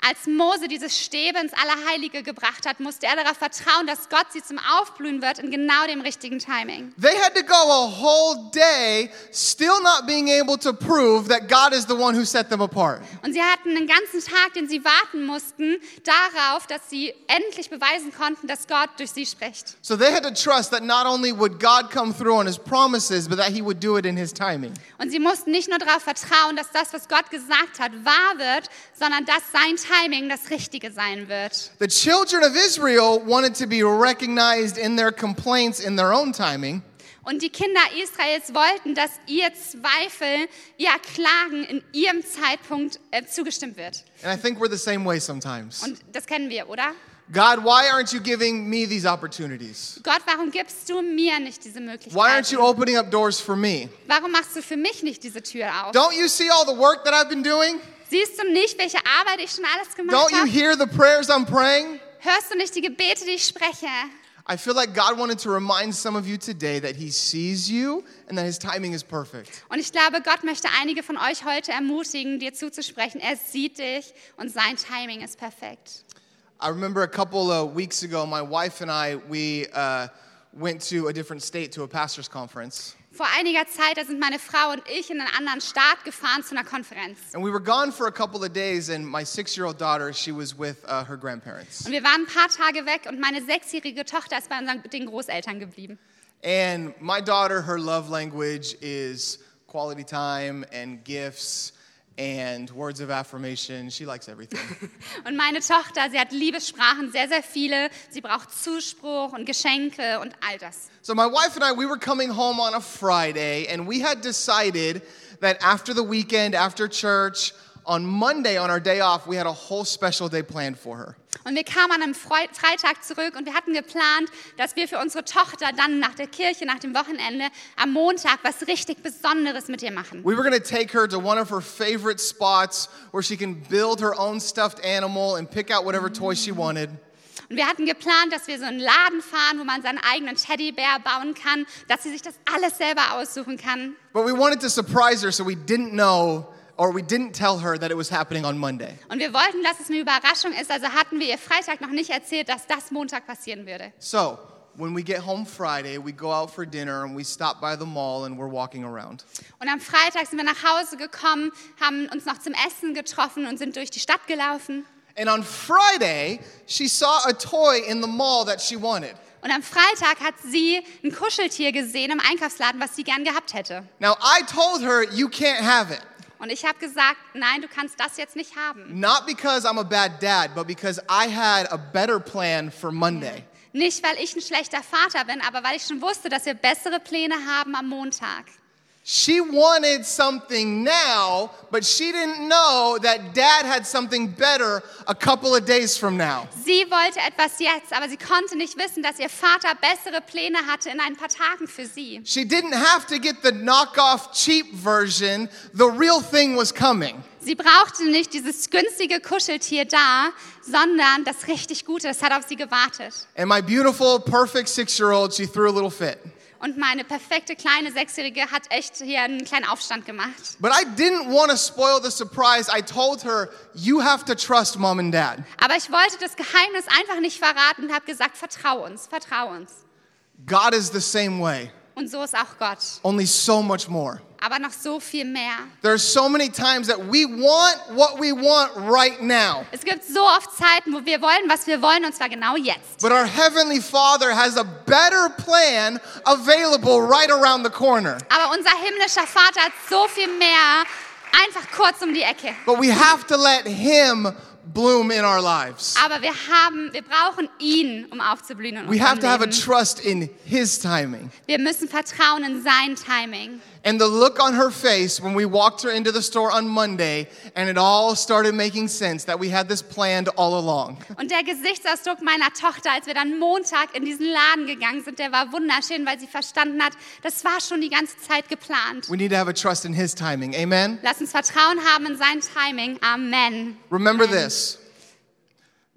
Als Mose diese Stäbe ins Allerheilige gebracht hat, musste er darauf vertrauen, dass Gott sie zum Aufblühen wird in genau dem richtigen Timing. They had to go a whole day still not being able to prove that God is the one who set them apart. Und sie hatten einen ganzen Tag, den sie warten mussten, darauf, dass sie endlich beweisen konnten, dass Gott durch sie spricht. So they had to trust that not only would God come through on his promises, but that he would do it in his timing. Und sie mussten nicht nur darauf vertrauen, dass das, was Gott gesagt hat, wahr wird, sondern dass sein Timing das Richtige sein wird. The children of Israel wanted to be recognized in their complaints in their own timing. Und die Kinder Israels wollten, dass ihr Zweifel, ihr Klagen in ihrem Zeitpunkt äh, zugestimmt wird. And I think we're the same way sometimes. Und das kennen wir, oder? God, why aren't you giving me these opportunities? Gott, warum gibst du mir nicht diese Why aren't you opening up doors for me? Warum machst du für mich nicht diese Tür auf? Don't you see all the work that I've been doing? Siehst du nicht, welche Arbeit ich schon alles gemacht Don't you habe? hear the prayers I'm praying? Hörst du nicht die Gebete, die ich spreche? I feel like God wanted to remind some of you today that He sees you and that His timing is perfect. Und ich glaube, Gott möchte einige von euch heute ermutigen, dir zuzusprechen. Er sieht dich und sein Timing ist perfekt. I remember a couple of weeks ago, my wife and I, we uh, went to a different state to a pastor's conference. Vor einiger Zeit, da sind meine Frau und ich in einen anderen Staat gefahren zu einer Konferenz. And we were gone for a couple of days, and my six year old daughter, she was with uh, her grandparents. Und wir waren ein paar Tage weg und meine sechsjährige Tochter ist bei unseren, den Großeltern geblieben. And my daughter, her love language is quality time and gifts and words of affirmation. She likes everything. Und meine Tochter, sie hat Liebessprachen, sehr, sehr viele. Sie braucht Zuspruch und Geschenke und all das. so, my wife and I, we were coming home on a Friday, and we had decided that after the weekend, after church, on Monday, on our day off, we had a whole special day planned for her. Und wir kamen an einem Freitag zurück und wir hatten geplant, dass wir für unsere Tochter dann nach der Kirche, nach dem Wochenende, am Montag was richtig Besonderes mit ihr machen. We were gonna take her to one of her favorite spots where she can build her own stuffed animal and pick out whatever toy she wanted. Und wir hatten geplant, dass wir so einen Laden fahren, wo man seinen eigenen Teddybär bauen kann, dass sie sich das alles selber aussuchen kann. But we wanted to surprise her, so we didn't know or we didn't tell her that it was happening on Monday. Und wir wollten, dass es eine Überraschung ist, also hatten wir ihr Freitag noch nicht erzählt, dass das Montag passieren würde. So, when we get home Friday, we go out for dinner and we stop by the mall and we're walking around. Und am Freitag sind wir nach Hause gekommen, haben uns noch zum Essen getroffen und sind durch die Stadt gelaufen. And on Friday, she saw a toy in the mall that she wanted. Und am Freitag hat sie ein Kuscheltier gesehen im Einkaufsladen, was sie gern gehabt hätte. Now, I told her, you can't have it. Und ich habe gesagt, nein, du kannst das jetzt nicht haben. Not because I'm a bad dad, but because I had a better plan for Monday. Nicht, weil ich ein schlechter Vater bin, aber weil ich schon wusste, dass wir bessere Pläne haben am Montag. She wanted something now, but she didn't know that dad had something better a couple of days from now. Sie wollte etwas jetzt, aber sie konnte nicht wissen, dass ihr Vater bessere Pläne hatte in ein paar Tagen für sie. She didn't have to get the knockoff cheap version, the real thing was coming. Sie brauchte nicht dieses günstige Kuscheltier da, sondern das richtig Gute, das hat auf sie gewartet. And my beautiful, perfect six year old, she threw a little fit. Und meine perfekte kleine Sechsjährige hat echt hier einen kleinen Aufstand gemacht. But I didn't want to spoil the surprise. I told her, you have to trust mom and dad. Aber ich wollte das Geheimnis einfach nicht verraten und habe gesagt, vertrau uns, vertrau uns. God is the same way, Und so ist auch Gott. only so much more. Aber noch so viel mehr. There's so many times that we want what we want right now. Es gibt so oft Zeiten, wo wir wollen, was wir wollen, und zwar genau jetzt. But our Heavenly Father has a better plan available right around the corner. Aber unser himmlischer Vater hat so viel mehr, einfach kurz um die Ecke. But we have to let Him bloom in our lives. Aber wir haben, wir brauchen ihn, um aufzublühen in We have to have a trust in His timing. Wir müssen vertrauen in sein Timing. And the look on her face when we walked her into the store on Monday and it all started making sense that we had this planned all along. Und der Gesichtsausdruck meiner Tochter, als wir dann Montag in diesen Laden gegangen sind, der war wunderschön, weil sie verstanden hat, das war schon die ganze Zeit geplant. We need to have a trust in His timing. Amen? Lass uns Vertrauen haben in sein Timing. Amen. Remember this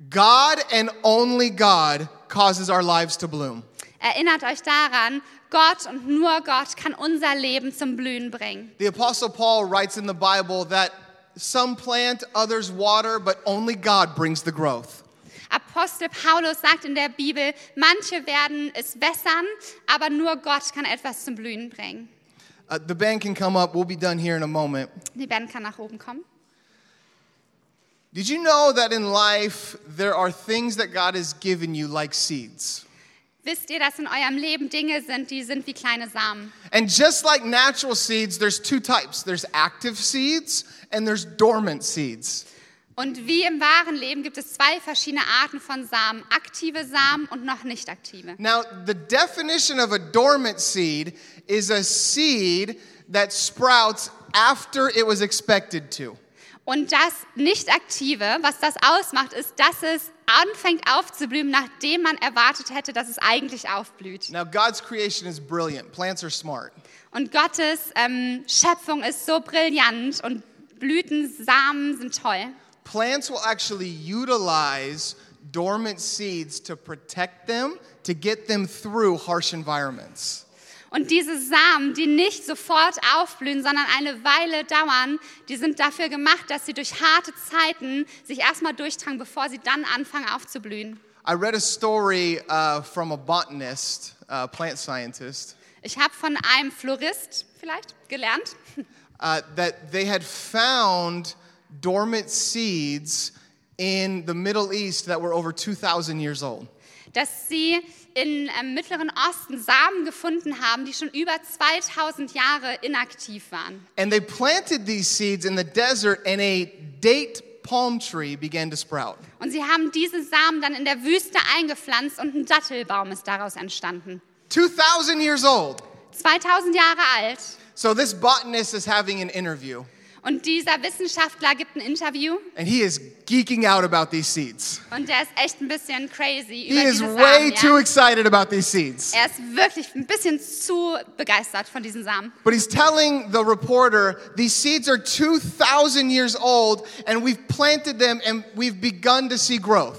God and only God causes our lives to bloom. Erinnert euch daran, Gott und nur Gott kann unser Leben zum Blühen bringen. The Apostle Paul writes in the Bible that some plant, others water, but only God brings the growth. Apostel Paulus sagt in der Bibel, manche werden es wässern, aber nur Gott kann etwas zum Blühen bringen. Uh, the band can come up. We'll be done here in a moment. Die Band kann nach oben kommen. Did you know that in life there are things that God has given you like seeds? Wisst ihr, dass in eurem Leben Dinge sind, die sind wie kleine Samen? And just like natural seeds, there's two types there's active seeds and there's dormant seeds. Und wie im wahren Leben gibt es zwei verschiedene Arten von Samen, aktive Samen und noch nicht aktive. Now, the definition of a dormant seed is a seed that sprouts after it was expected to. Und das nicht aktive, was das ausmacht, ist, dass es anfängt aufzublühen, nachdem man erwartet hätte, dass es eigentlich aufblüht. Now, God's creation is brilliant. Plants are smart. Und Gottes ähm, Schöpfung ist so brillant und Blüten, Samen sind toll. Plants will actually utilize dormant seeds to protect them, to get them through harsh environments. Und diese Samen, die nicht sofort aufblühen, sondern eine Weile dauern, die sind dafür gemacht, dass sie durch harte Zeiten sich erstmal durchtragen, bevor sie dann anfangen aufzublühen. I read a story uh, from a botanist, uh, plant scientist, Ich habe von einem Florist vielleicht gelernt, uh, that they had found dormant seeds in the Middle East that were over 2,000 years old. dass sie im ähm, Mittleren Osten Samen gefunden haben, die schon über 2000 Jahre inaktiv waren. And they planted these seeds in the desert, and a date palm tree began to sprout. Und sie haben diese Samen dann in der Wüste eingepflanzt und ein Dattelbaum ist daraus entstanden. 2,000 years old. 2000 Jahre alt. So this botanist is having an interview, Und dieser Wissenschaftler gibt ein Interview and he is geeking out about these seeds. und der ist echt ein bisschen crazy He über is diese way Samen. too Ja? excited about these seeds. Er ist wirklich ein bisschen zu begeistert von diesen Samen. But he's telling the reporter, these seeds are 2,000 years old, and we've planted them and we've begun to see growth.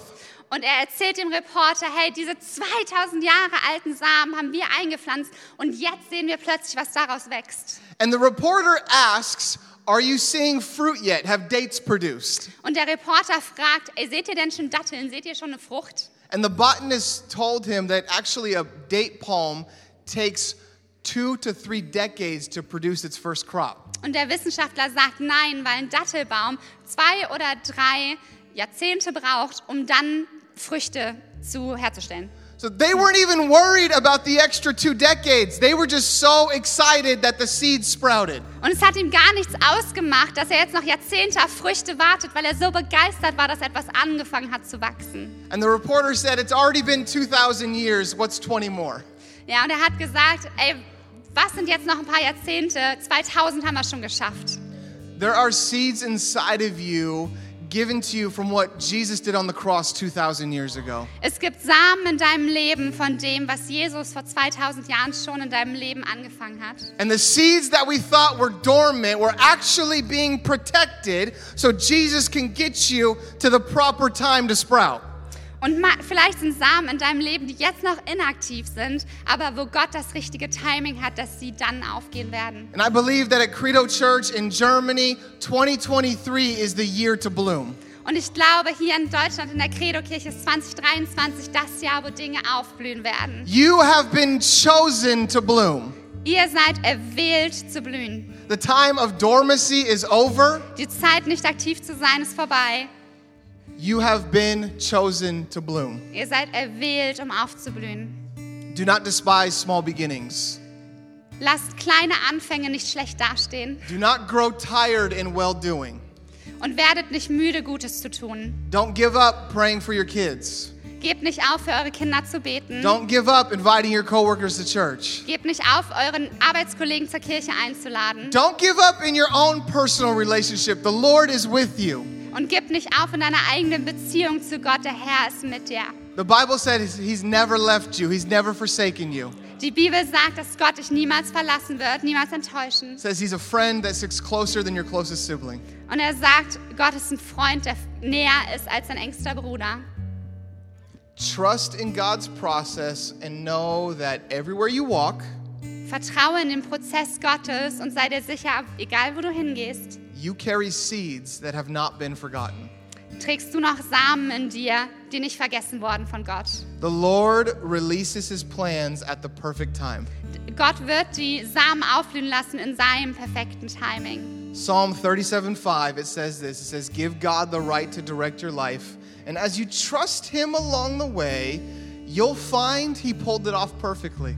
Und er erzählt dem Reporter, hey, diese 2000 Jahre alten Samen haben wir eingepflanzt und jetzt sehen wir plötzlich, was daraus wächst. And the reporter asks, Are you seeing fruit yet? Have dates produced? Und der Reporter fragt, seht ihr denn schon Datteln? Seht ihr schon eine Frucht? And the botanist told him that actually a date palm takes two to three decades to produce its first crop. Und der Wissenschaftler sagt nein, weil ein Dattelbaum zwei oder drei Jahrzehnte braucht, um dann Früchte zu herzustellen. So they weren't even worried about the extra two decades. They were just so excited that the seeds sprouted. Und es hat ihm gar nichts ausgemacht, dass er jetzt noch Jahrzehnte auf Früchte wartet, weil er so begeistert war, dass etwas angefangen hat zu wachsen. And the reporter said, It's already been 2,000 years. What's 20 more? Ja, und er hat gesagt, ey, was sind jetzt noch ein paar Jahrzehnte? 2000 haben wir schon geschafft. There are seeds inside of you given to you from what Jesus did on the cross 2,000 years ago. Es gibt Samen in deinem Leben von dem, was Jesus vor 2000 Jahren schon in deinem Leben angefangen hat. And the seeds that we thought were dormant were actually being protected so Jesus can get you to the proper time to sprout. Und vielleicht sind Samen in deinem Leben, die jetzt noch inaktiv sind, aber wo Gott das richtige Timing hat, dass sie dann aufgehen werden. And I believe that at Credo Church in Germany, 2023 is the year to bloom. Und ich glaube, hier in Deutschland in der Credo-Kirche ist 2023 das Jahr, wo Dinge aufblühen werden. You have been chosen to bloom. Ihr seid erwählt zu blühen. The time of dormancy is over. Die Zeit, nicht aktiv zu sein, ist vorbei. You have been chosen to bloom. Ihr seid erwählt, um aufzublühen. Do not despise small beginnings. Lasst kleine Anfänge nicht schlecht dastehen Do not grow tired in well doing. und werdet nicht müde, Gutes zu tun. Don't give up praying for your kids. Gebt nicht auf, für eure Kinder zu beten. Don't give up inviting your coworkers to church. Gebt nicht auf, euren Arbeitskollegen zur Kirche einzuladen. Don't give up in your own personal relationship. The Lord is with you. Und gib nicht auf in deiner eigenen Beziehung zu Gott. Der Herr ist mit dir. The Bible said he's- never left you, He's never forsaken you. Die Bibel sagt, dass Gott dich niemals verlassen wird, niemals enttäuschen. Says He's a friend that sticks closer than your closest sibling. Und er sagt, Gott ist ein Freund, der näher ist als dein engster Bruder. Trust in God's process and know that everywhere you walk, Vertraue in den Prozess Gottes und sei dir sicher, egal wo du hingehst, you carry seeds that have not been forgotten. trägst du noch Samen in dir, die nicht vergessen wurden von Gott. The Lord releases His plans at the perfect time. Gott wird die Samen aufblühen lassen in seinem perfekten Timing. Psalm 37:5 it says this it says give God the right to direct your life and as you trust him along the way you'll find he pulled it off perfectly.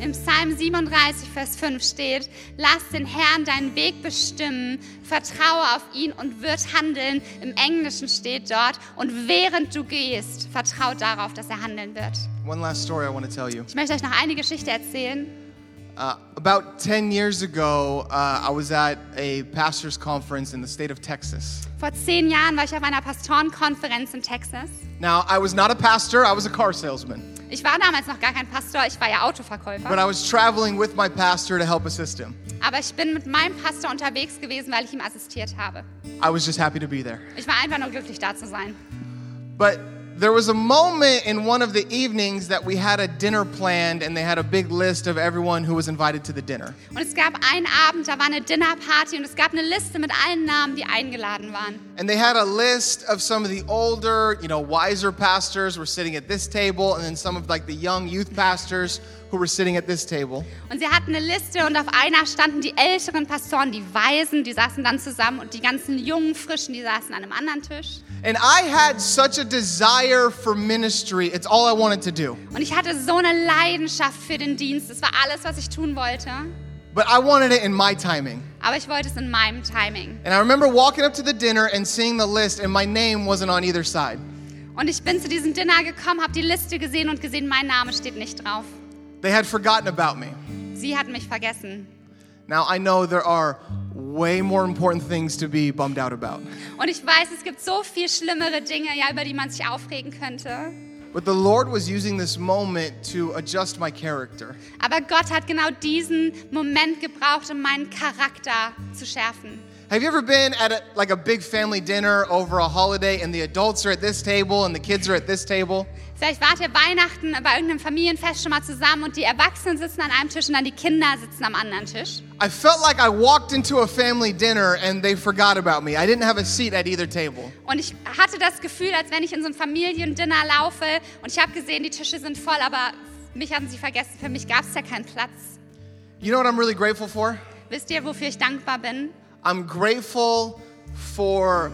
Im Psalm 37, Vers 5 steht, lass den Herrn deinen Weg bestimmen, vertraue auf ihn und wird handeln. Im Englischen steht dort, und während du gehst, vertraue darauf, dass er handeln wird. One last story I want to tell you. Ich möchte euch noch eine Geschichte erzählen. Uh, about 10 years ago, uh, I was at a pastor's conference in the state of Texas. Vor zehn Jahren war ich auf einer Pastorenkonferenz in Texas. Now, I was not a pastor, I was a car salesman, Ich war damals noch gar kein Pastor, ich war ja Autoverkäufer. but I was traveling with my pastor to help assist him. Aber ich bin mit meinem Pastor unterwegs gewesen, weil ich ihm assistiert habe. I was just happy to be there. Ich war einfach nur glücklich, da zu sein. But there was a moment in one of the evenings that we had a dinner planned and they had a big list of everyone who was invited to the dinner. Und es gab einen Abend, da war eine Dinnerparty und es gab eine Liste mit allen Namen, die eingeladen waren. And they had a list of some of the older, you know, wiser pastors were sitting at this table and then some of like the young youth pastors who were sitting at this table. Und sie hatten eine Liste und auf einer standen die älteren Pastoren, die Weisen, die saßen dann zusammen und die ganzen jungen, frischen, die saßen an einem anderen Tisch. And I had such a desire for ministry. It's all I wanted to do. Und ich hatte so eine Leidenschaft für den Dienst. Das war alles, was ich tun wollte. But I wanted it in my timing. Aber ich wollte es in meinem Timing. And I remember walking up to the dinner and seeing the list, and my name wasn't on either side. Und ich bin zu diesem Dinner gekommen, habe die Liste gesehen und gesehen, mein Name steht nicht drauf. They had forgotten about me. Sie hatten mich vergessen. Now, I know there are way more important things to be bummed out about. Und ich weiß, es gibt so viel schlimmere Dinge, ja, über die man sich aufregen könnte. But the Lord was using this moment to adjust my character. Aber Gott hat genau diesen Moment gebraucht, um meinen Charakter zu schärfen. Have you ever been at a, like a big family dinner over a holiday and the adults are at this table and the kids are at this table? Vielleicht wart ihr Weihnachten bei irgendeinem Familienfest schon mal zusammen und die Erwachsenen sitzen an einem Tisch und dann die Kinder sitzen am anderen Tisch. I felt like I walked into a family dinner and they forgot about me. I didn't have a seat at either table. Und ich hatte das Gefühl, als wenn ich in so ein Familiendinner laufe und ich habe gesehen, die Tische sind voll, aber mich hatten sie vergessen. Für mich gab es ja keinen Platz. You know what I'm really grateful for? Wisst ihr, wofür ich dankbar bin? I'm grateful for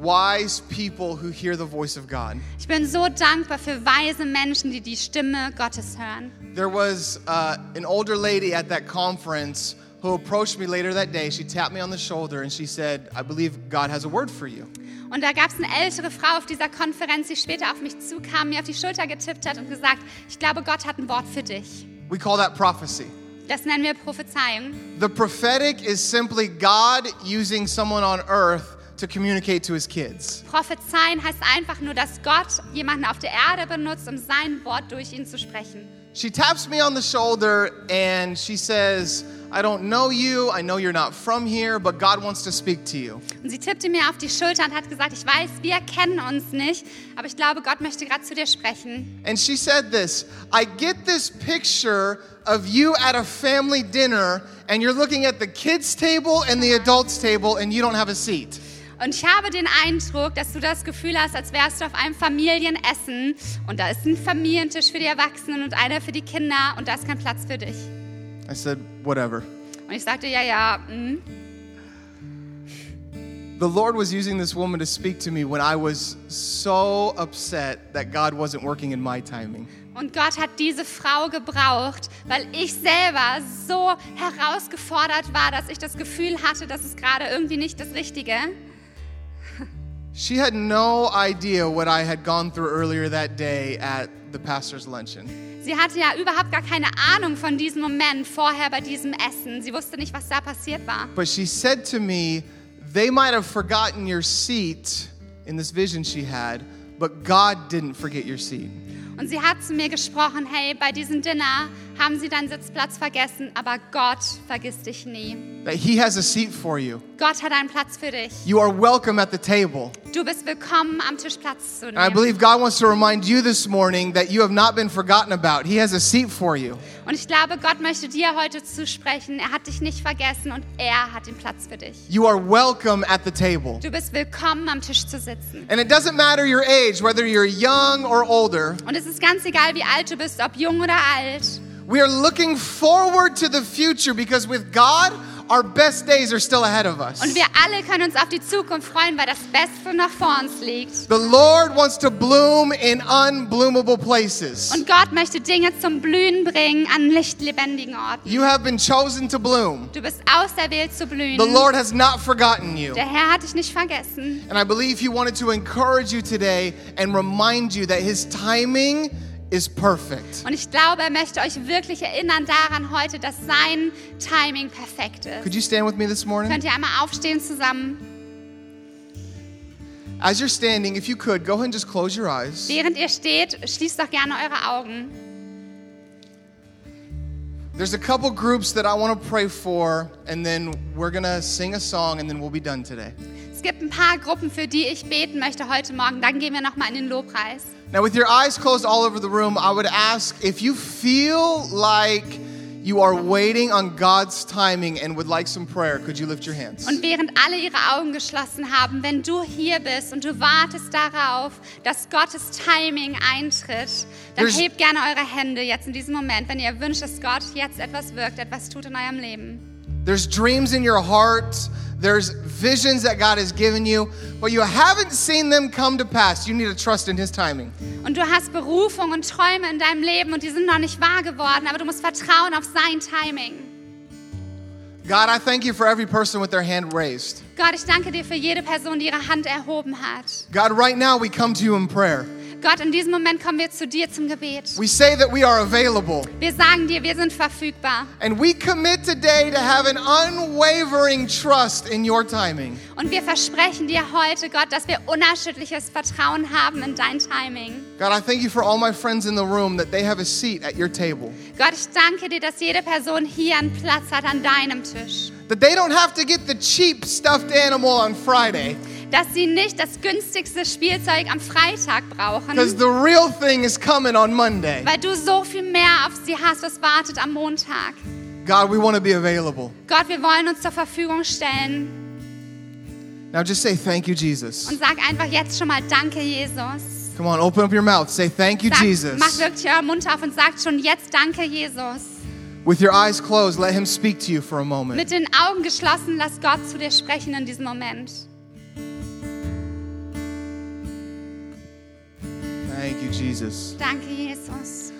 wise people who hear the voice of God. Ich bin so dankbar für weise Menschen, die die Stimme Gottes hören. There was uh, an older lady at that conference who approached me later that day. She tapped me on the shoulder and she said, I believe God has a word for you. Und da gab es eine ältere Frau auf dieser Konferenz, die später auf mich zukam, mir auf die Schulter getippt hat und gesagt, ich glaube, Gott hat ein Wort für dich. We call that prophecy. Das nennen wir Prophezeiung. The prophetic is simply God using someone on earth to communicate to his kids. Prophezeien heißt einfach nur, dass Gott jemanden auf der Erde benutzt, um sein Wort durch ihn zu sprechen. She taps me on the shoulder and she says, I don't know you. I know you're not from here, but God wants to speak to you. Und sie tippte mir auf die Schulter und hat gesagt, ich weiß, wir kennen uns nicht, aber ich glaube, Gott möchte gerade zu dir sprechen. And she said this I get this picture of you at a family dinner, and you're looking at the kids' table and the adults' table, and you don't have a seat. Und ich habe den Eindruck, dass du das Gefühl hast, als wärst du auf einem Familienessen und da ist ein Familientisch für die Erwachsenen und einer für die Kinder und da ist kein Platz für dich. I said, Whatever. Und ich sagte, ja, ja, mm. The Lord was using this woman to speak to me when I was so upset that God wasn't working in my timing. Und Gott hat diese Frau gebraucht, weil ich selber so herausgefordert war, dass ich das Gefühl hatte, das ist gerade irgendwie nicht das Richtige. She had no idea what I had gone through earlier that day at the pastor's luncheon. Sie hatte ja überhaupt gar keine Ahnung von diesem Moment vorher bei diesem Essen. Sie wusste nicht, was da passiert war. But she said to me, They might have forgotten your seat in this vision she had, but God didn't forget your seat. Und sie hat zu mir gesprochen, hey, bei diesem Dinner haben sie deinen Sitzplatz vergessen, aber Gott vergisst dich nie. He has a seat for you. Gott hat einen Platz für dich. You are welcome at the table. Du bist willkommen, am Tisch Platz zu And I nehmen. believe God wants to remind you this morning that you have not been forgotten about. He has a seat for you. Und ich glaube, Gott möchte dir heute zusprechen. Er hat dich nicht vergessen und er hat den Platz für dich. You are welcome at the table. Du bist willkommen, am Tisch zu sitzen. And it doesn't matter your age, whether you're young or older. Und es ist ganz egal, wie alt du bist, ob jung oder alt. We are looking forward to the future because with God, our best days are still ahead of us. Und wir alle können uns auf die Zukunft freuen, weil das Beste noch vor uns liegt. The Lord wants to bloom in unbloomable places. Und Gott möchte Dinge zum Blühen bringen an lichtlebendigen Orten. You have been chosen to bloom. Du bist auserwählt zu blühen. The Lord has not forgotten you. Der Herr hat dich nicht vergessen. And I believe He wanted to encourage you today and remind you that His timing is perfect. Und ich glaube, er möchte euch wirklich erinnern daran heute, dass sein Timing perfekt ist. Could you stand with me this morning? Könnt ihr einmal aufstehen zusammen? As you're standing, if you could, go ahead and just close your eyes. Während ihr steht, schließt doch gerne eure Augen. There's a couple groups that I want to pray for, and then we're going to sing a song, and then we'll be done today. Es gibt ein paar Gruppen, für die ich beten möchte heute Morgen. Dann gehen wir nochmal in den Lobpreis. Now, with your eyes closed all over the room, I would ask if you feel like you are waiting on God's timing and would like some prayer, could you lift your hands? Und während alle ihre Augen geschlossen haben, wenn du hier bist und du wartest darauf, dass Gottes Timing eintritt, dann There's- hebt gerne eure Hände jetzt in diesem Moment, wenn ihr wünscht, dass Gott jetzt etwas wirkt, etwas tut in eurem Leben. There's dreams in your heart, there's visions that God has given you, but you haven't seen them come to pass. You need to trust in His timing. Und du hast Berufung und Träume in deinem Leben und die sind noch nicht wahr geworden, aber du musst vertrauen auf sein Timing. God, I thank you for every person with their hand raised. Gott, ich danke dir für jede Person, die ihre Hand erhoben hat. God, right now we come to you in prayer. Gott, in diesem Moment kommen wir zu dir zum Gebet. We say that we are available. Wir sagen dir, wir sind verfügbar. And we commit today to have an unwavering trust in your timing. Und wir versprechen dir heute, Gott, dass wir unerschütterliches Vertrauen haben in dein Timing. God, I thank you for all my friends in the room that they have a seat at your table. Gott, ich danke dir, dass jede Person hier einen Platz hat an deinem Tisch. That they don't have to get the cheap stuffed animal on Friday, Dass sie nicht das günstigste Spielzeug am Freitag brauchen, because the real thing is coming on Monday. weil du so viel mehr auf sie hast, was wartet am Montag. God, we want to be available. Gott, wir wollen uns zur Verfügung stellen Now just say thank you, Jesus. und sag einfach jetzt schon mal Danke, Jesus. Come on, open up your mouth. Say thank you, Sag, mach Jesus. wirklich euren Mund auf und sagt schon jetzt Danke, Jesus. With your eyes closed, let Him speak to you for a moment. Mit den Augen geschlossen, lass Gott zu dir sprechen in diesem Moment. Thank you, Jesus. Danke, Jesus.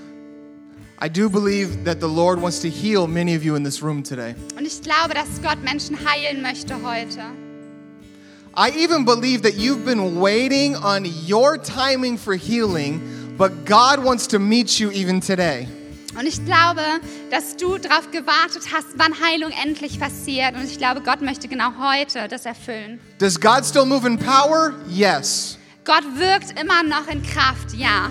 I do believe that the Lord wants to heal many of you in this room today. Und ich glaube, dass Gott Menschen heilen möchte heute. I even believe that you've been waiting on your timing for healing, but God wants to meet you even today. Und ich glaube, dass du darauf gewartet hast, wann Heilung endlich passiert. Und ich glaube, Gott möchte genau heute das erfüllen. Does God still move in power? Yes. Gott wirkt immer noch in Kraft, ja.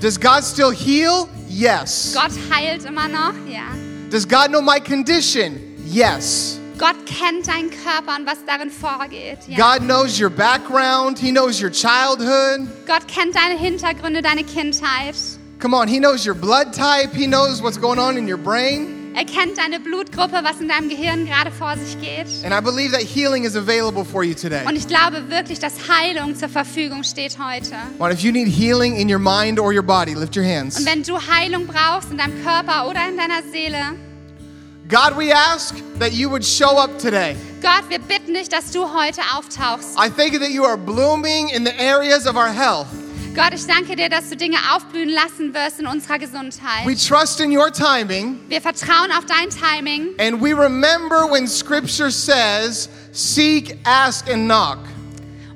Does God still heal? Yes. Gott heilt immer noch, ja. Does God know my condition? Yes. Gott kennt deinen Körper und was darin vorgeht. Ja. God knows your background, He knows your childhood. Gott kennt deine Hintergründe, deine Kindheit. Come on, He knows your blood type, He knows what's going on in your brain. Er kennt deine Blutgruppe, was in deinem Gehirn gerade vor sich geht. And I believe that healing is available for you today. Und ich glaube wirklich, dass Heilung zur Verfügung steht heute. On, if you need healing in your mind or your body, lift your hands. Und wenn du Heilung brauchst in deinem Körper oder in deiner Seele, God, we ask that you would show up today. Gott, wir bitten dich, dass du heute auftauchst. I thank you that you are blooming in the areas of our health. Gott, ich danke dir, dass du Dinge aufblühen lassen wirst in unserer Gesundheit. We trust in your timing, Wir vertrauen auf dein Timing and we remember when Scripture says, Seek, ask, and knock.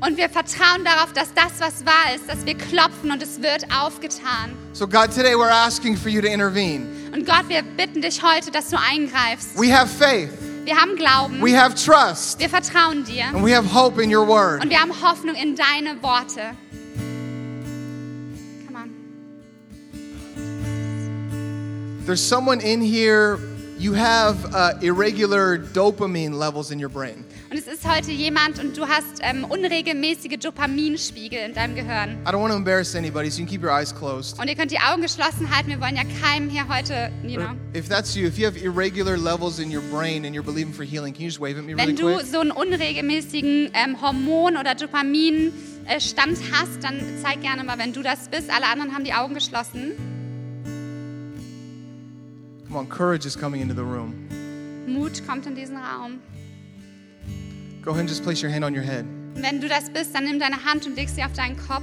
und wir vertrauen darauf, dass das, was wahr ist, dass wir klopfen und es wird aufgetan. So, God, today we're asking for you to intervene. Und Gott, wir bitten dich heute, dass du eingreifst. We have faith, Wir haben Glauben, we have trust, wir vertrauen dir and we have hope in your word. und wir haben Hoffnung in deine Worte. There's someone in here, you have uh, irregular dopamine levels in your brain. Und es ist heute jemand und du hast ähm, unregelmäßige Dopaminspiegel in deinem Gehirn. I don't want to embarrass anybody, so you can keep your eyes closed. Und ihr könnt die Augen geschlossen halten. Wir wollen ja keinem hier heute, you know. If that's you, if you have irregular levels in your brain and you're believing for healing, can you just wave at me really Wenn du quick? so einen unregelmäßigen ähm, Hormon- oder Dopaminstand hast, dann zeig gerne mal, wenn du das bist. Alle anderen haben die Augen geschlossen. Come on, courage is coming into the room. Mut kommt in diesen Raum. Go ahead and just place your hand on your head. Wenn du das bist, dann nimm deine Hand und leg sie auf deinen Kopf.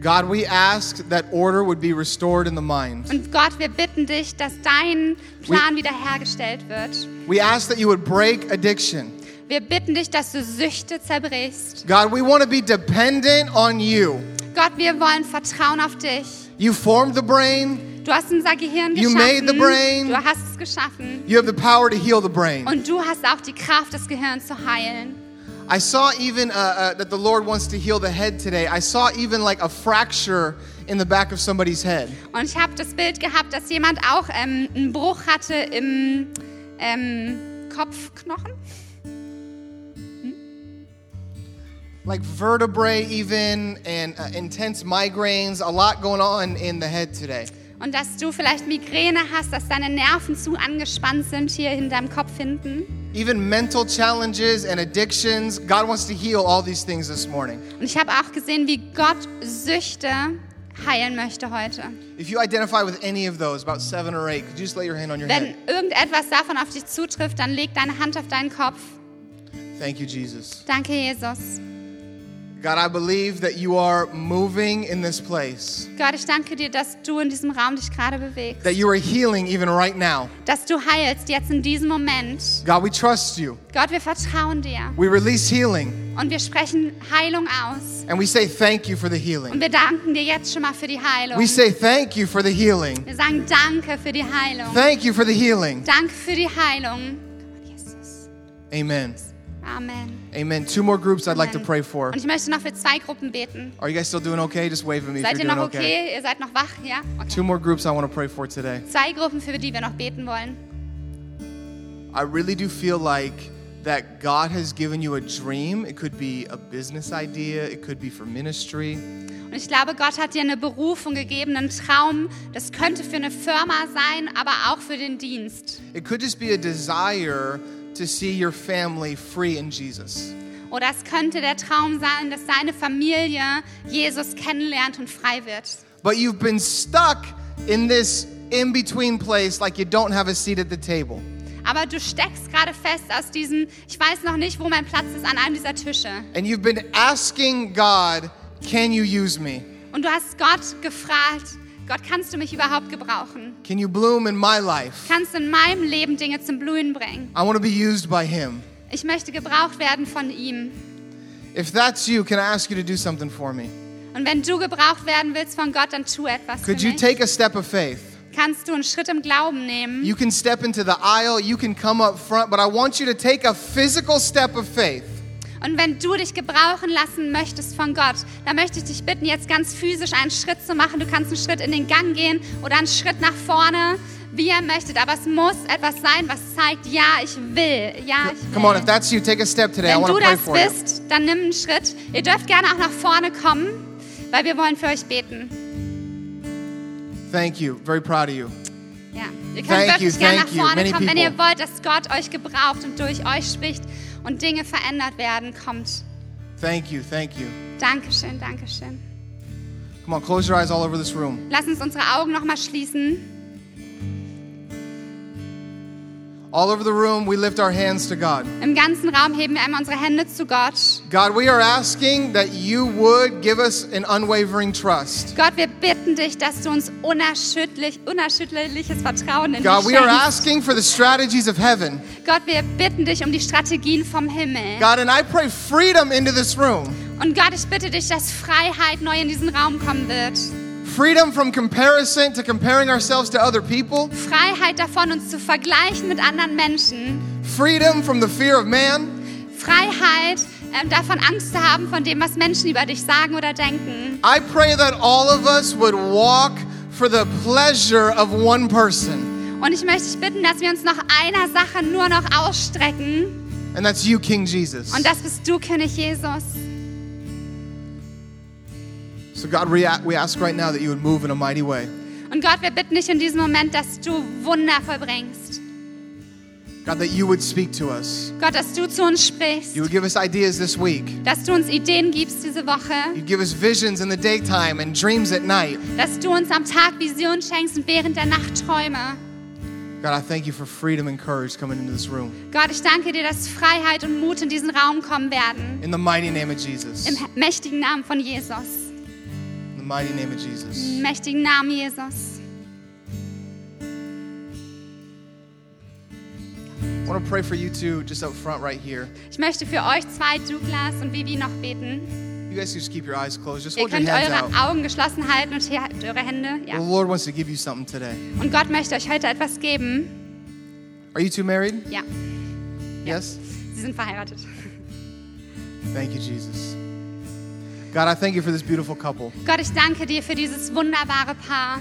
God, we ask that order would be restored in the mind. Und Gott, wir bitten dich, dass dein Plan wiederhergestellt wird. We ask that you would break addiction. Wir bitten dich, dass du Süchte zerbrichst. God, we want to be dependent on you. Gott, wir wollen vertrauen auf dich. You formed the brain, Du hast unser Gehirn You made the brain. Du hast es geschaffen. you have the power to heal the brain. Und du hast auch die Kraft, das Gehirn zu heilen. I saw even uh, uh, that the Lord wants to heal the head today. I saw even like a fracture in the back of somebody's head. Und ich habe das Bild gehabt, dass jemand auch ähm, einen Bruch hatte im ähm, Kopfknochen. like vertebrae, even, and uh, intense migraines, a lot going on in the head today. Und dass du vielleicht Migräne hast, dass deine Nerven zu angespannt sind hier in deinem Kopf hinten. Even mental challenges and addictions. God wants to heal all these things this morning. Und ich habe auch gesehen, wie Gott Süchte heilen möchte heute. If you identify with any of those, about seven or eight, could you just lay your hand on your Wenn head? irgendetwas davon auf dich zutrifft, dann leg deine Hand auf deinen Kopf. Thank you, Jesus. Danke, Jesus. God, I believe that you are moving in this place, Gott, ich danke dir, dass du in diesem Raum dich gerade bewegst. that you are healing even right now. Dass du heilst jetzt in diesem Moment. God, we trust you. Gott, wir vertrauen dir. We release healing, Und wir sprechen Heilung aus. and we say thank you for the Und healing. wir danken dir jetzt schon mal für die Heilung. We say thank you for the healing. Wir sagen Danke für die Heilung. Thank you for the healing. Danke für die Heilung. Amen. Amen. Amen. Two more groups I'd like to pray for. Und ich möchte noch für zwei Gruppen beten. Are you guys still doing okay? Just wave at me if you're ihr doing noch okay. okay? Ihr seid noch wach? Ja? Okay. Two more groups I want to pray for today. Zwei Gruppen, für die wir noch beten wollen. I really do feel like that God has given you a dream. It could be a business idea, it could be for ministry. Und ich glaube, Gott hat dir eine Berufung gegeben, einen Traum. Das könnte für eine Firma sein, aber auch für den Dienst. It could just be a desire to see your family free in Jesus. Oder es könnte der Traum sein, dass deine Familie Jesus kennenlernt und frei wird. But you've been stuck in this in between place like you don't have a seat at the table. Aber du steckst gerade fest aus diesem, ich weiß noch nicht, wo mein Platz ist, an einem dieser Tische. God? Und du hast Gott gefragt, Gott, kannst du mich überhaupt gebrauchen? Can you bloom in my life? Kannst du in meinem Leben Dinge zum Blühen bringen? I want to be used by Him. Ich möchte gebraucht werden von ihm. If that's you, can I ask you to do something for me? Und wenn du gebraucht werden willst von Gott, dann tu etwas für Could you mich. take a step of faith? Kannst du einen Schritt im Glauben nehmen? You can step into the aisle, you can come up front, but I want you to take a physical step of faith. Und wenn du dich gebrauchen lassen möchtest von Gott, dann möchte ich dich bitten, jetzt ganz physisch einen Schritt zu machen. Du kannst einen Schritt in den Gang gehen oder einen Schritt nach vorne, wie ihr möchtet. Aber es muss etwas sein, was zeigt, ja, ich will. Ja, ich will. Come on, if that's you, take a step today. I Wenn want du to pray das for you. bist, dann nimm einen Schritt. Ihr dürft gerne auch nach vorne kommen, weil wir wollen für euch beten. Thank you. Very proud of you. Ja. Ihr könnt Thank wirklich you, gerne nach you. vorne kommen, wenn ihr people. wollt, dass Gott euch gebraucht und durch euch spricht und Dinge verändert werden. Kommt. Thank you. Thank you. Dankeschön, Dankeschön. Come on, close your eyes all over this room. Lass uns unsere Augen nochmal schließen. All over the room, we lift our hands to God. Im ganzen Raum heben wir einmal unsere Hände zu Gott. God, we are asking that you would give us an unwavering trust. Gott, wir bitten dich, dass du uns unerschütterlich, unerschütterliches Vertrauen in God, dich we are schenkst. asking for the strategies of heaven. Gott, wir bitten dich um die Strategien vom Himmel. God, and I pray freedom into this room. Und Gott, ich bitte dich, dass Freiheit neu in diesen Raum kommen wird. Freedom from comparison to comparing ourselves to other people. Freiheit davon, uns zu vergleichen mit anderen Menschen. Freedom from the fear of man. Freiheit ähm, davon, Angst zu haben von dem, was Menschen über dich sagen oder denken. I pray that all of us would walk for the pleasure of one person, Und ich möchte dich bitten, dass wir uns nach einer Sache nur noch ausstrecken. and that's you, King Jesus. Und das bist du, König Jesus. So, God, we ask right now that you would move in a mighty way. Und Gott, wir bitten dich in diesem Moment, dass du Wunder vollbringst. God, that you would speak to us. Gott, dass du zu uns sprichst. You would give us ideas this week. Dass du uns Ideen gibst diese Woche. You'd give us visions in the daytime and dreams at night. Dass du uns am Tag Visionen schenkst und während der Nacht Träume. God, I thank you for freedom and courage coming into this room. Gott, ich danke dir, dass Freiheit und Mut in diesen Raum kommen werden. In the mighty name of Jesus. Im mächtigen Namen von Jesus. Mighty name of Jesus. Mächtigen Namen Jesus. I want to pray for you two just up front right here. Ich möchte für euch zwei, Douglas und Vivi, noch beten. You guys just keep your eyes closed. Just Ihr hold your könnt hands eure out. Augen geschlossen halten und eure Hände. The Ja. Lord wants to give you something today. Und Gott möchte euch heute etwas geben. Are you two married? Ja, Yes? sie sind verheiratet. Thank you, Jesus. God, I thank you for this beautiful couple. Gott, ich danke dir für dieses wunderbare Paar.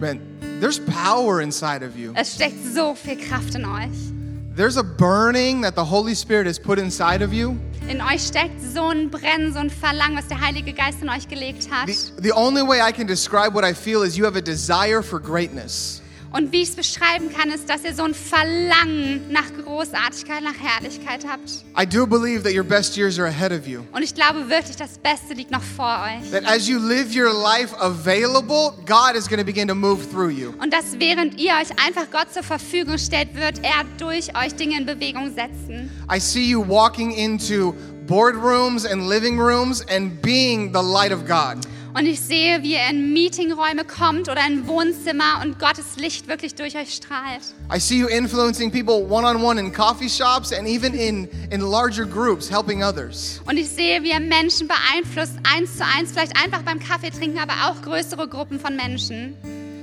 Man, there's power inside of you. Es steckt so viel Kraft in euch. There's a burning that the Holy Spirit has put inside of you. In euch steckt so ein Brennen, so ein Verlangen, was der Heilige Geist in euch gelegt hat. The, the only way I can describe what I feel is you have a desire for greatness. Und wie ich es beschreiben kann, ist, dass ihr so ein Verlangen nach Großartigkeit, nach Herrlichkeit habt. I do believe that your best years are ahead of you. Und ich glaube wirklich, das Beste liegt noch vor euch. That as you live your life available, God is going to begin to move through you. Und dass während ihr euch einfach Gott zur Verfügung stellt, wird er durch euch Dinge in Bewegung setzen. I see you walking into boardrooms and living rooms and being the light of God. Und ich sehe, wie ihr in Meetingräume kommt oder in Wohnzimmer und Gottes Licht wirklich durch euch strahlt. I see you influencing people one on one in coffee shops and even in, in larger groups, helping others. Und ich sehe, wie ihr Menschen beeinflusst, eins zu eins, vielleicht einfach beim Kaffee trinken, aber auch größere Gruppen von Menschen.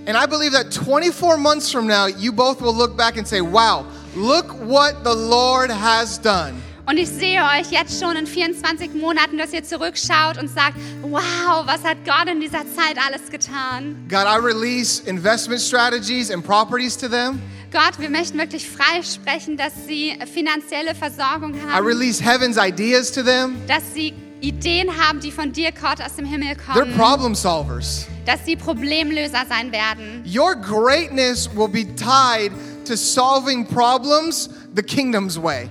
And I believe that 24 months from now, you both will look back and say, wow, look what the Lord has done. Und ich sehe euch jetzt schon in 24 Monaten, dass ihr zurückschaut und sagt, wow, was hat Gott in dieser Zeit alles getan? God, I release investment strategies and properties to them. Gott, wir möchten wirklich frei sprechen, dass sie finanzielle Versorgung I haben, release heaven's ideas to them. dass sie Ideen haben, die von dir, Gott, aus dem Himmel They're kommen, problem solvers. dass sie Problemlöser sein werden. Your greatness will be tied to solving problems the kingdom's way.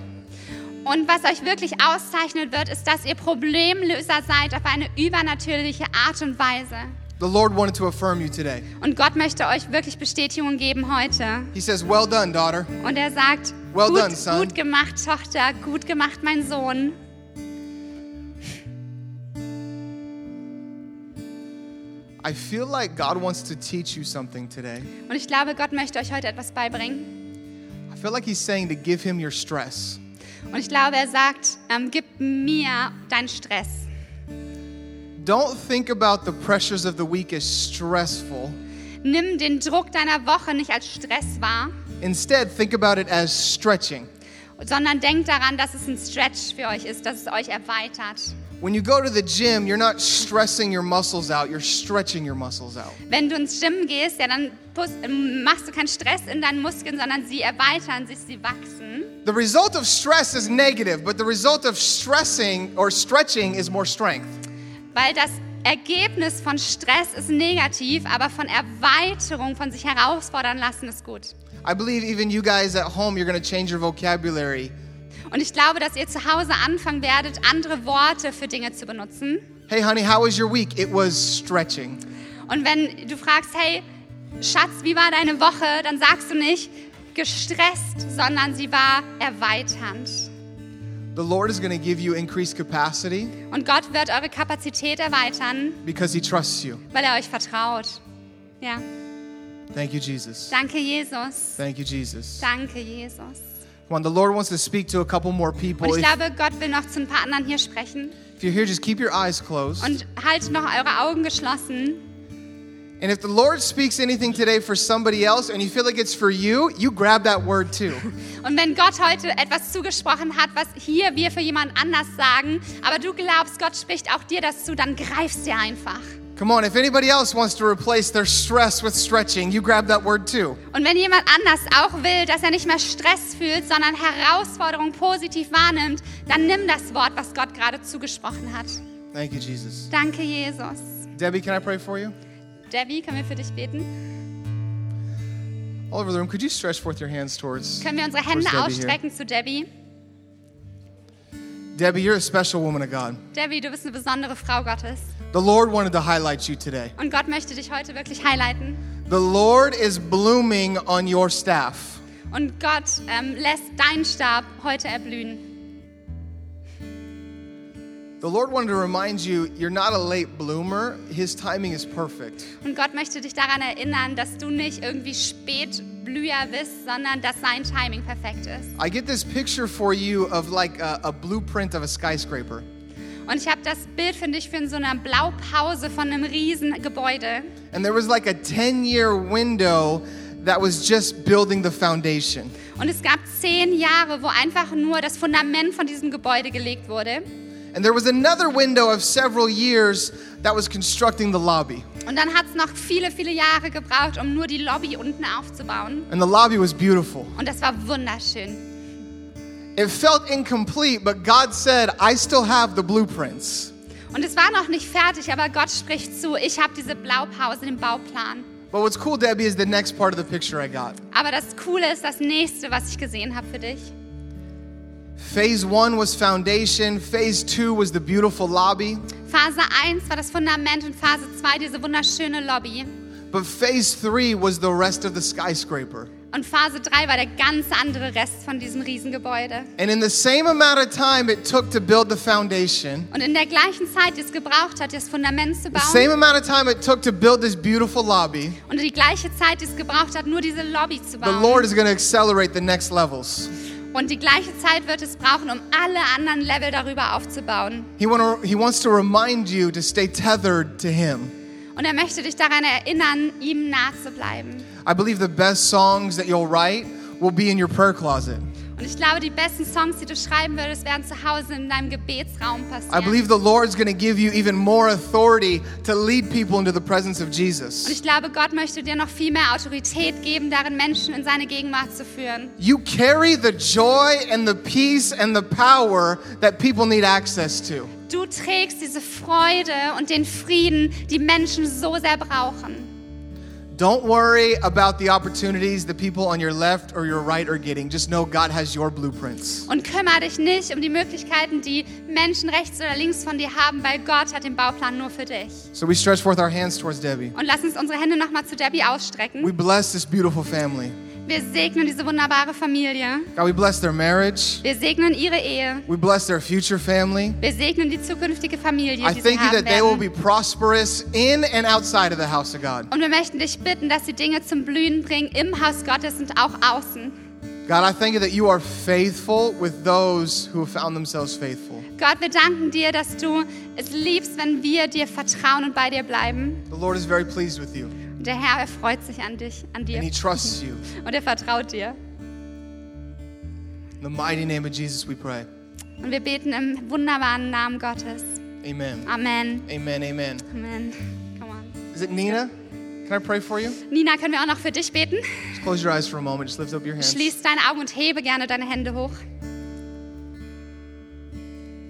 Und was euch wirklich auszeichnet wird, ist, dass ihr Problemlöser seid auf eine übernatürliche Art und Weise. The Lord wanted to affirm you today. Und Gott möchte euch wirklich Bestätigung geben heute. He says, Well done, daughter. Und er sagt, Well gut, done, son." gut gemacht, Tochter, gut gemacht, mein Sohn. I feel like God wants to teach you something today. Und ich glaube, Gott möchte euch heute etwas beibringen. I feel like He's saying to give Him your stress. Und ich glaube, er sagt, ähm, gib mir deinen Stress. Don't think about the pressures of the week as stressful. Nimm den Druck deiner Woche nicht als Stress wahr, Instead, think about it as stretching. sondern denk daran, dass es ein Stretch für euch ist, dass es euch erweitert. When you go to the gym, you're not stressing your muscles out, you're stretching your muscles out. Wenn du ins Gym gehst, ja, dann machst du keinen Stress in deinen Muskeln, sondern sie erweitern sich, sie wachsen. The result of stress is negative, but the result of stressing or stretching is more strength. Weil das Ergebnis von Stress ist negativ, aber von Erweiterung, von sich herausfordern lassen ist gut. I believe even you guys at home, you're going to change your vocabulary. Und ich glaube, dass ihr zu Hause anfangen werdet, andere Worte für Dinge zu benutzen. Hey, honey, how was your week? It was stretching. Und wenn du fragst, hey, Schatz, wie war deine Woche? Dann sagst du nicht gestresst, sondern sie war erweiternd. The Lord is going to give you increased capacity Und Gott wird eure Kapazität erweitern, because He trusts you. weil er euch vertraut. Ja, Thank you, Jesus. danke Jesus. Thank you, Jesus. Danke Jesus. Come on, the Lord wants to speak to a couple more Und people. ich If, glaube, Gott will noch zu ein paar anderen hier sprechen. if you're here, just keep your eyes closed. Und haltet noch eure Augen geschlossen. And if the Lord speaks anything today for somebody else and you feel like it's for you, you grab that word too. Und wenn Gott heute etwas zugesprochen hat, was hier wir für jemand anders sagen, aber du glaubst, Gott spricht auch dir das zu, dann greifst dir einfach. Come on, if anybody else wants to replace their stress with stretching, you grab that word too. Und wenn jemand anders auch will, dass er nicht mehr Stress fühlt, sondern Herausforderungen positiv wahrnimmt, dann nimm das Wort, was Gott gerade zugesprochen hat. Thank you, Jesus. Danke, Jesus. Debbie, can I pray for you? Debbie, können wir für dich beten? All over the room, could you stretch forth your hands towards, Können wir unsere Hände Debbie here? ausstrecken zu Debbie? Debbie, you're a special woman of God. Debbie, du bist eine besondere Frau Gottes. The Lord wanted to highlight you today. Und Gott möchte dich heute wirklich highlighten. The Lord is blooming on your staff. Und Gott ähm, lässt deinen Stab heute erblühen. The Lord wanted to remind you you're not a late bloomer, His timing is perfect. Und Gott möchte dich daran erinnern, dass du nicht irgendwie Spätblüher bist, sondern dass sein Timing perfekt ist. I get this picture for you of like a, a blueprint of a skyscraper. Und ich habe das Bild für dich für so eine Blaupause von einem riesen Gebäude. And there was like a 10 year window that was just building the foundation. Und es gab zehn Jahre, wo einfach nur das Fundament von diesem Gebäude gelegt wurde. And there was another window of several years that was constructing the lobby. Und dann hat es noch viele, viele Jahre gebraucht, um nur die Lobby unten aufzubauen. And the lobby was beautiful. Und das war wunderschön. It felt incomplete, but God said, I still have the blueprints. Und es war noch nicht fertig, aber Gott spricht zu, ich habe diese Blaupause, den Bauplan. But what's cool, Debbie, is the next part of the picture I got. Aber das Coole ist das nächste, was ich gesehen habe für dich. Phase one was foundation, phase two was the beautiful lobby, Phase 1 war das Fundament und Phase 2 diese wunderschöne Lobby. but phase three was the rest of the skyscraper. Und Phase 3 war der ganz andere Rest von diesem Riesengebäude. And in the same amount of time it took to build the foundation, Und in der gleichen Zeit, die es gebraucht hat, das Fundament zu the same amount of time it took to build this beautiful lobby, und die gleiche Zeit, die es gebraucht hat, nur diese Lobby zu the bauen. Lord is going to accelerate the next levels. Und die gleiche Zeit wird es brauchen, um alle anderen Level darüber aufzubauen. He, wanna, he wants to remind you to stay tethered to Him. Und er möchte dich daran erinnern, ihm nah zu bleiben. I believe the best songs that you'll write will be in your prayer closet. Und ich glaube, die besten Songs, die du schreiben würdest, werden zu Hause in deinem Gebetsraum I passieren. believe the Lord's going to give you even more authority to lead people into the presence of Und Jesus. ich glaube, Gott möchte dir noch viel mehr Autorität geben, darin Menschen in seine Gegenwart zu führen. You carry the joy and the peace and the power that people need access to. Du trägst diese Freude und den Frieden, die Menschen so sehr brauchen. Don't worry about the opportunities the people on your left or your right are getting. Just know God has your blueprints. Und kümmere dich nicht um die Möglichkeiten, die Menschen rechts oder links von dir haben, weil Gott hat den Bauplan nur für dich. So we stretch forth our hands towards Debbie. Und lass uns unsere Hände nochmal zu Debbie ausstrecken. We bless this beautiful family. Wir segnen diese wunderbare Familie. God, we bless their marriage. Wir segnen ihre Ehe. We bless their future family. Wir segnen die zukünftige Familie, I die sie thank you haben that they will werden. be prosperous in and outside of the house of God. Und wir möchten dich bitten, dass sie Dinge zum Blühen bringen im Haus Gottes und auch außen. God, I thank you that you are faithful with those who have found themselves faithful. Gott, wir danken dir, dass du es liebst, wenn wir dir vertrauen und bei dir bleiben. The Lord is very pleased with you, der Herr, er freut sich an dich, an dir. and He trusts you. Und er vertraut dir. In the mighty name of Jesus, we pray. Und wir beten im wunderbaren Namen Gottes. Amen. Amen. Amen. Amen. Amen. Come on. Is it Nina? Can I pray for you? Nina, können wir auch noch für dich beten? Just close your eyes for a moment. Just lift up your hands. Schließ deine Augen und hebe gerne deine Hände hoch.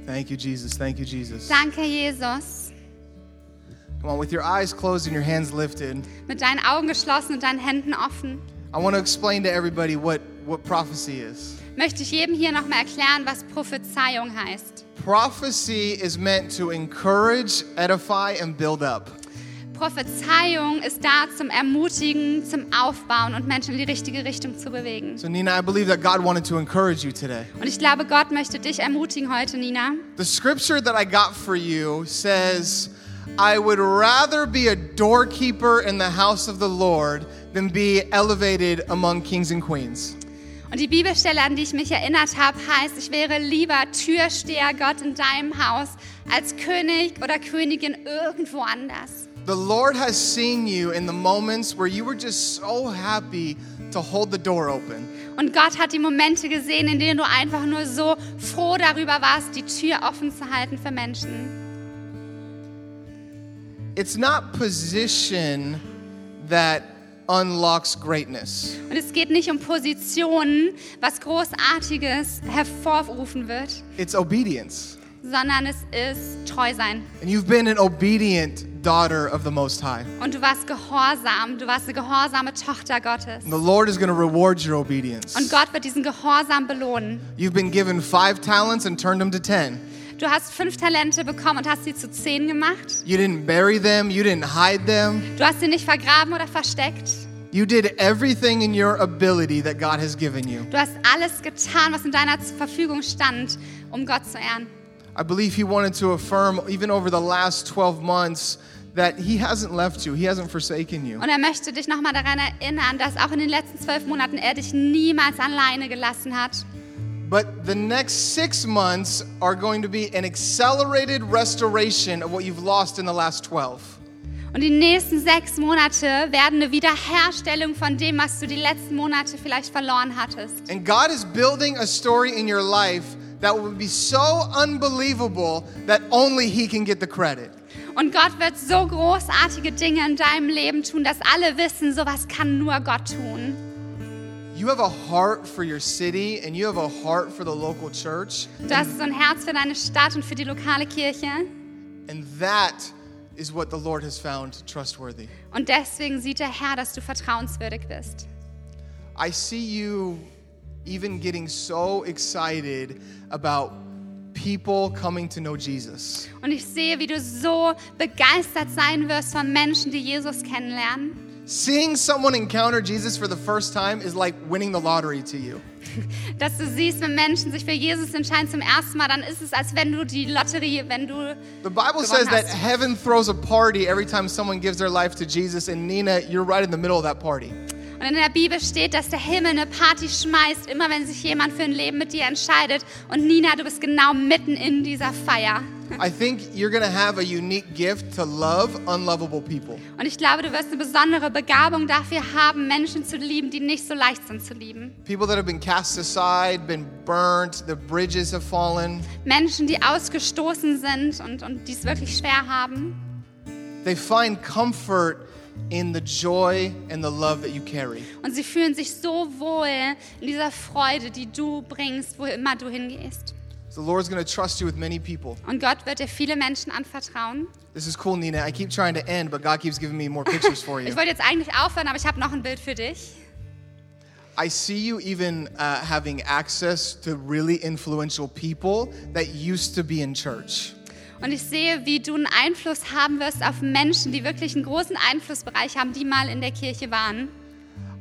Thank you, Jesus. Thank you, Jesus. Danke, Jesus. Come on, with your eyes closed and your hands lifted, Mit deinen Augen geschlossen und deinen Händen offen I want to explain to everybody what, what prophecy is. möchte ich jedem hier nochmal erklären, was Prophezeiung heißt. Prophecy is meant to encourage, edify, and build up. Prophezeiung ist da zum Ermutigen, zum Aufbauen und Menschen in die richtige Richtung zu bewegen. So, Nina, I believe that God wanted to encourage you today. Und ich glaube, Gott möchte dich ermutigen heute, Nina. The scripture that I got for you says, I would rather be a doorkeeper in the house of the Lord than be elevated among kings and queens. Und die Bibelstelle, an die ich mich erinnert habe, heißt, ich wäre lieber Türsteher Gott in deinem Haus als König oder Königin irgendwo anders. The Lord has seen you in the moments where you were just so happy to hold the door open. Und Gott hat die Momente gesehen, in denen du einfach nur so froh darüber warst, die Tür offen zu halten für Menschen. It's not position that unlocks greatness. Und es geht nicht um Positionen, was Großartiges hervorrufen wird, It's obedience. sondern es ist treu sein. And you've been an obedient daughter of the Most High. Und du warst gehorsam, du warst eine gehorsame Tochter Gottes. And the Lord is going to reward your obedience. Und Gott wird diesen Gehorsam belohnen. You've been given five talents and turned them to ten. Du hast fünf Talente bekommen und hast sie zu zehn gemacht. You didn't bury them, you didn't hide them. Du hast sie nicht vergraben oder versteckt. You did everything in your ability that God has given you. Du hast alles getan, was in deiner Verfügung stand, um Gott zu ehren. I believe He wanted to affirm, even over the last 12 months, that He hasn't left you, He hasn't forsaken you. Und er möchte dich nochmal daran erinnern, dass auch in den letzten zwölf Monaten er dich niemals alleine gelassen hat. But the next six months are going to be an accelerated restoration of what you've lost in the last 12. Und die nächsten sechs Monate werden eine Wiederherstellung von dem, was du die letzten Monate vielleicht verloren hattest. And God is building a story in your life that will be so unbelievable that only He can get the credit. Und Gott wird so großartige Dinge in deinem Leben tun, dass alle wissen, sowas kann nur Gott tun. You have a heart for your city and you have a heart for the local church. Du hast so ein Herz für deine Stadt und für die lokale Kirche. And that is what the Lord has found trustworthy. Und deswegen sieht der Herr, dass du vertrauenswürdig bist. I see you even getting so excited about people coming to know Jesus. Und ich sehe, wie du so begeistert sein wirst von Menschen, die Jesus kennenlernen. Seeing someone encounter Jesus for the first time is like winning the lottery to you. Dass du siehst, wenn Menschen sich für Jesus entscheiden zum ersten Mal, dann ist es, als wenn du die Lotterie, wenn du The Bible says that hast. heaven throws a party every time someone gives their life to Jesus, and Nina, you're right in the middle of that party. Und in der Bibel steht, dass der Himmel eine Party schmeißt, immer wenn sich jemand für ein Leben mit dir entscheidet. Und Nina, du bist genau mitten in dieser Feier. I think you're gonna have a unique gift to love unlovable people. Und ich glaube, du wirst eine besondere Begabung dafür haben, Menschen zu lieben, die nicht so leicht sind zu lieben. People that have been cast aside, been burnt, the bridges have fallen. Menschen, die ausgestoßen sind und, und die es wirklich schwer haben. They find comfort in the joy and the love that you carry. Und sie fühlen sich so wohl in dieser Freude, die du bringst, wo immer du hingehst. So the Lord's gonna trust you with many people. Und Gott wird dir viele Menschen anvertrauen. This is cool, Nina. I keep trying to end, but God keeps giving me more pictures for you. Ich wollte jetzt eigentlich aufhören, aber ich habe noch ein Bild für dich. I see you even uh, having access to really influential people that used to be in church. Und ich sehe, wie du einen Einfluss haben wirst auf Menschen, die wirklich einen großen Einflussbereich haben, die mal in der Kirche waren.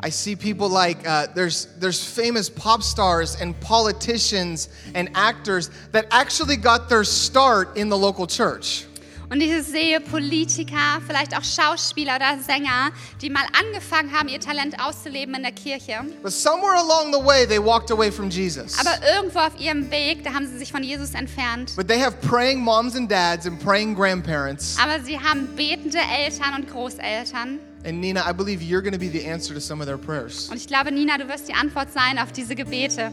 I see people like uh, there's there's famous pop stars and politicians and actors that actually got their start in the local church. Und ich sehe Politiker, vielleicht auch Schauspieler oder Sänger, die mal angefangen haben, ihr Talent auszuleben in der Kirche. But somewhere along the way, they walked away from Jesus. Aber irgendwo auf ihrem Weg, da haben sie sich von Jesus entfernt. But they have praying moms and dads and praying grandparents. Aber sie haben betende Eltern und Großeltern. And Nina, I believe you're going to be the answer to some of their prayers. Und ich glaube, Nina, du wirst die Antwort sein auf diese Gebete.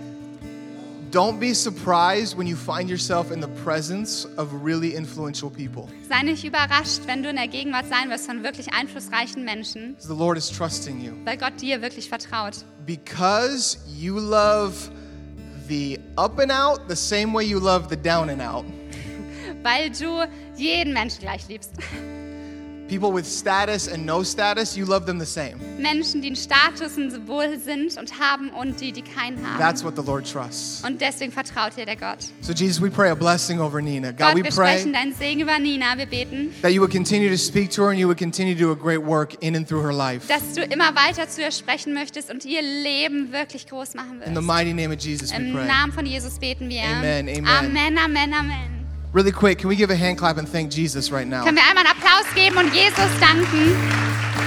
Don't be surprised when you find yourself in the presence of really influential people. Sei nicht überrascht, wenn du in der Gegenwart sein wirst von wirklich einflussreichen Menschen, The Lord is trusting you weil Gott dir wirklich vertraut. because you love the up and out the same way you love the down and out. Weil du jeden Menschen gleich liebst. People with status and no status, you love them the same. Menschen, die einen Status und Symbol sind und haben und die, die keinen haben. That's what the Lord trusts. Und deswegen vertraut dir der Gott. So, Jesus, we pray a blessing over Nina. God, Gott, we wir pray sprechen deinen Segen über Nina. Wir beten, that you would continue to speak to her and you would continue to do a great work in and through her life. dass du immer weiter zu ihr sprechen möchtest und ihr Leben wirklich groß machen In the wirst. mighty name of Jesus, we Im pray. Namen von Jesus beten wir. Amen, amen. Amen, Amen, Amen. Really quick, can we give a hand clap and thank Jesus right now? Können wir einmal einen Applaus geben und Jesus danken?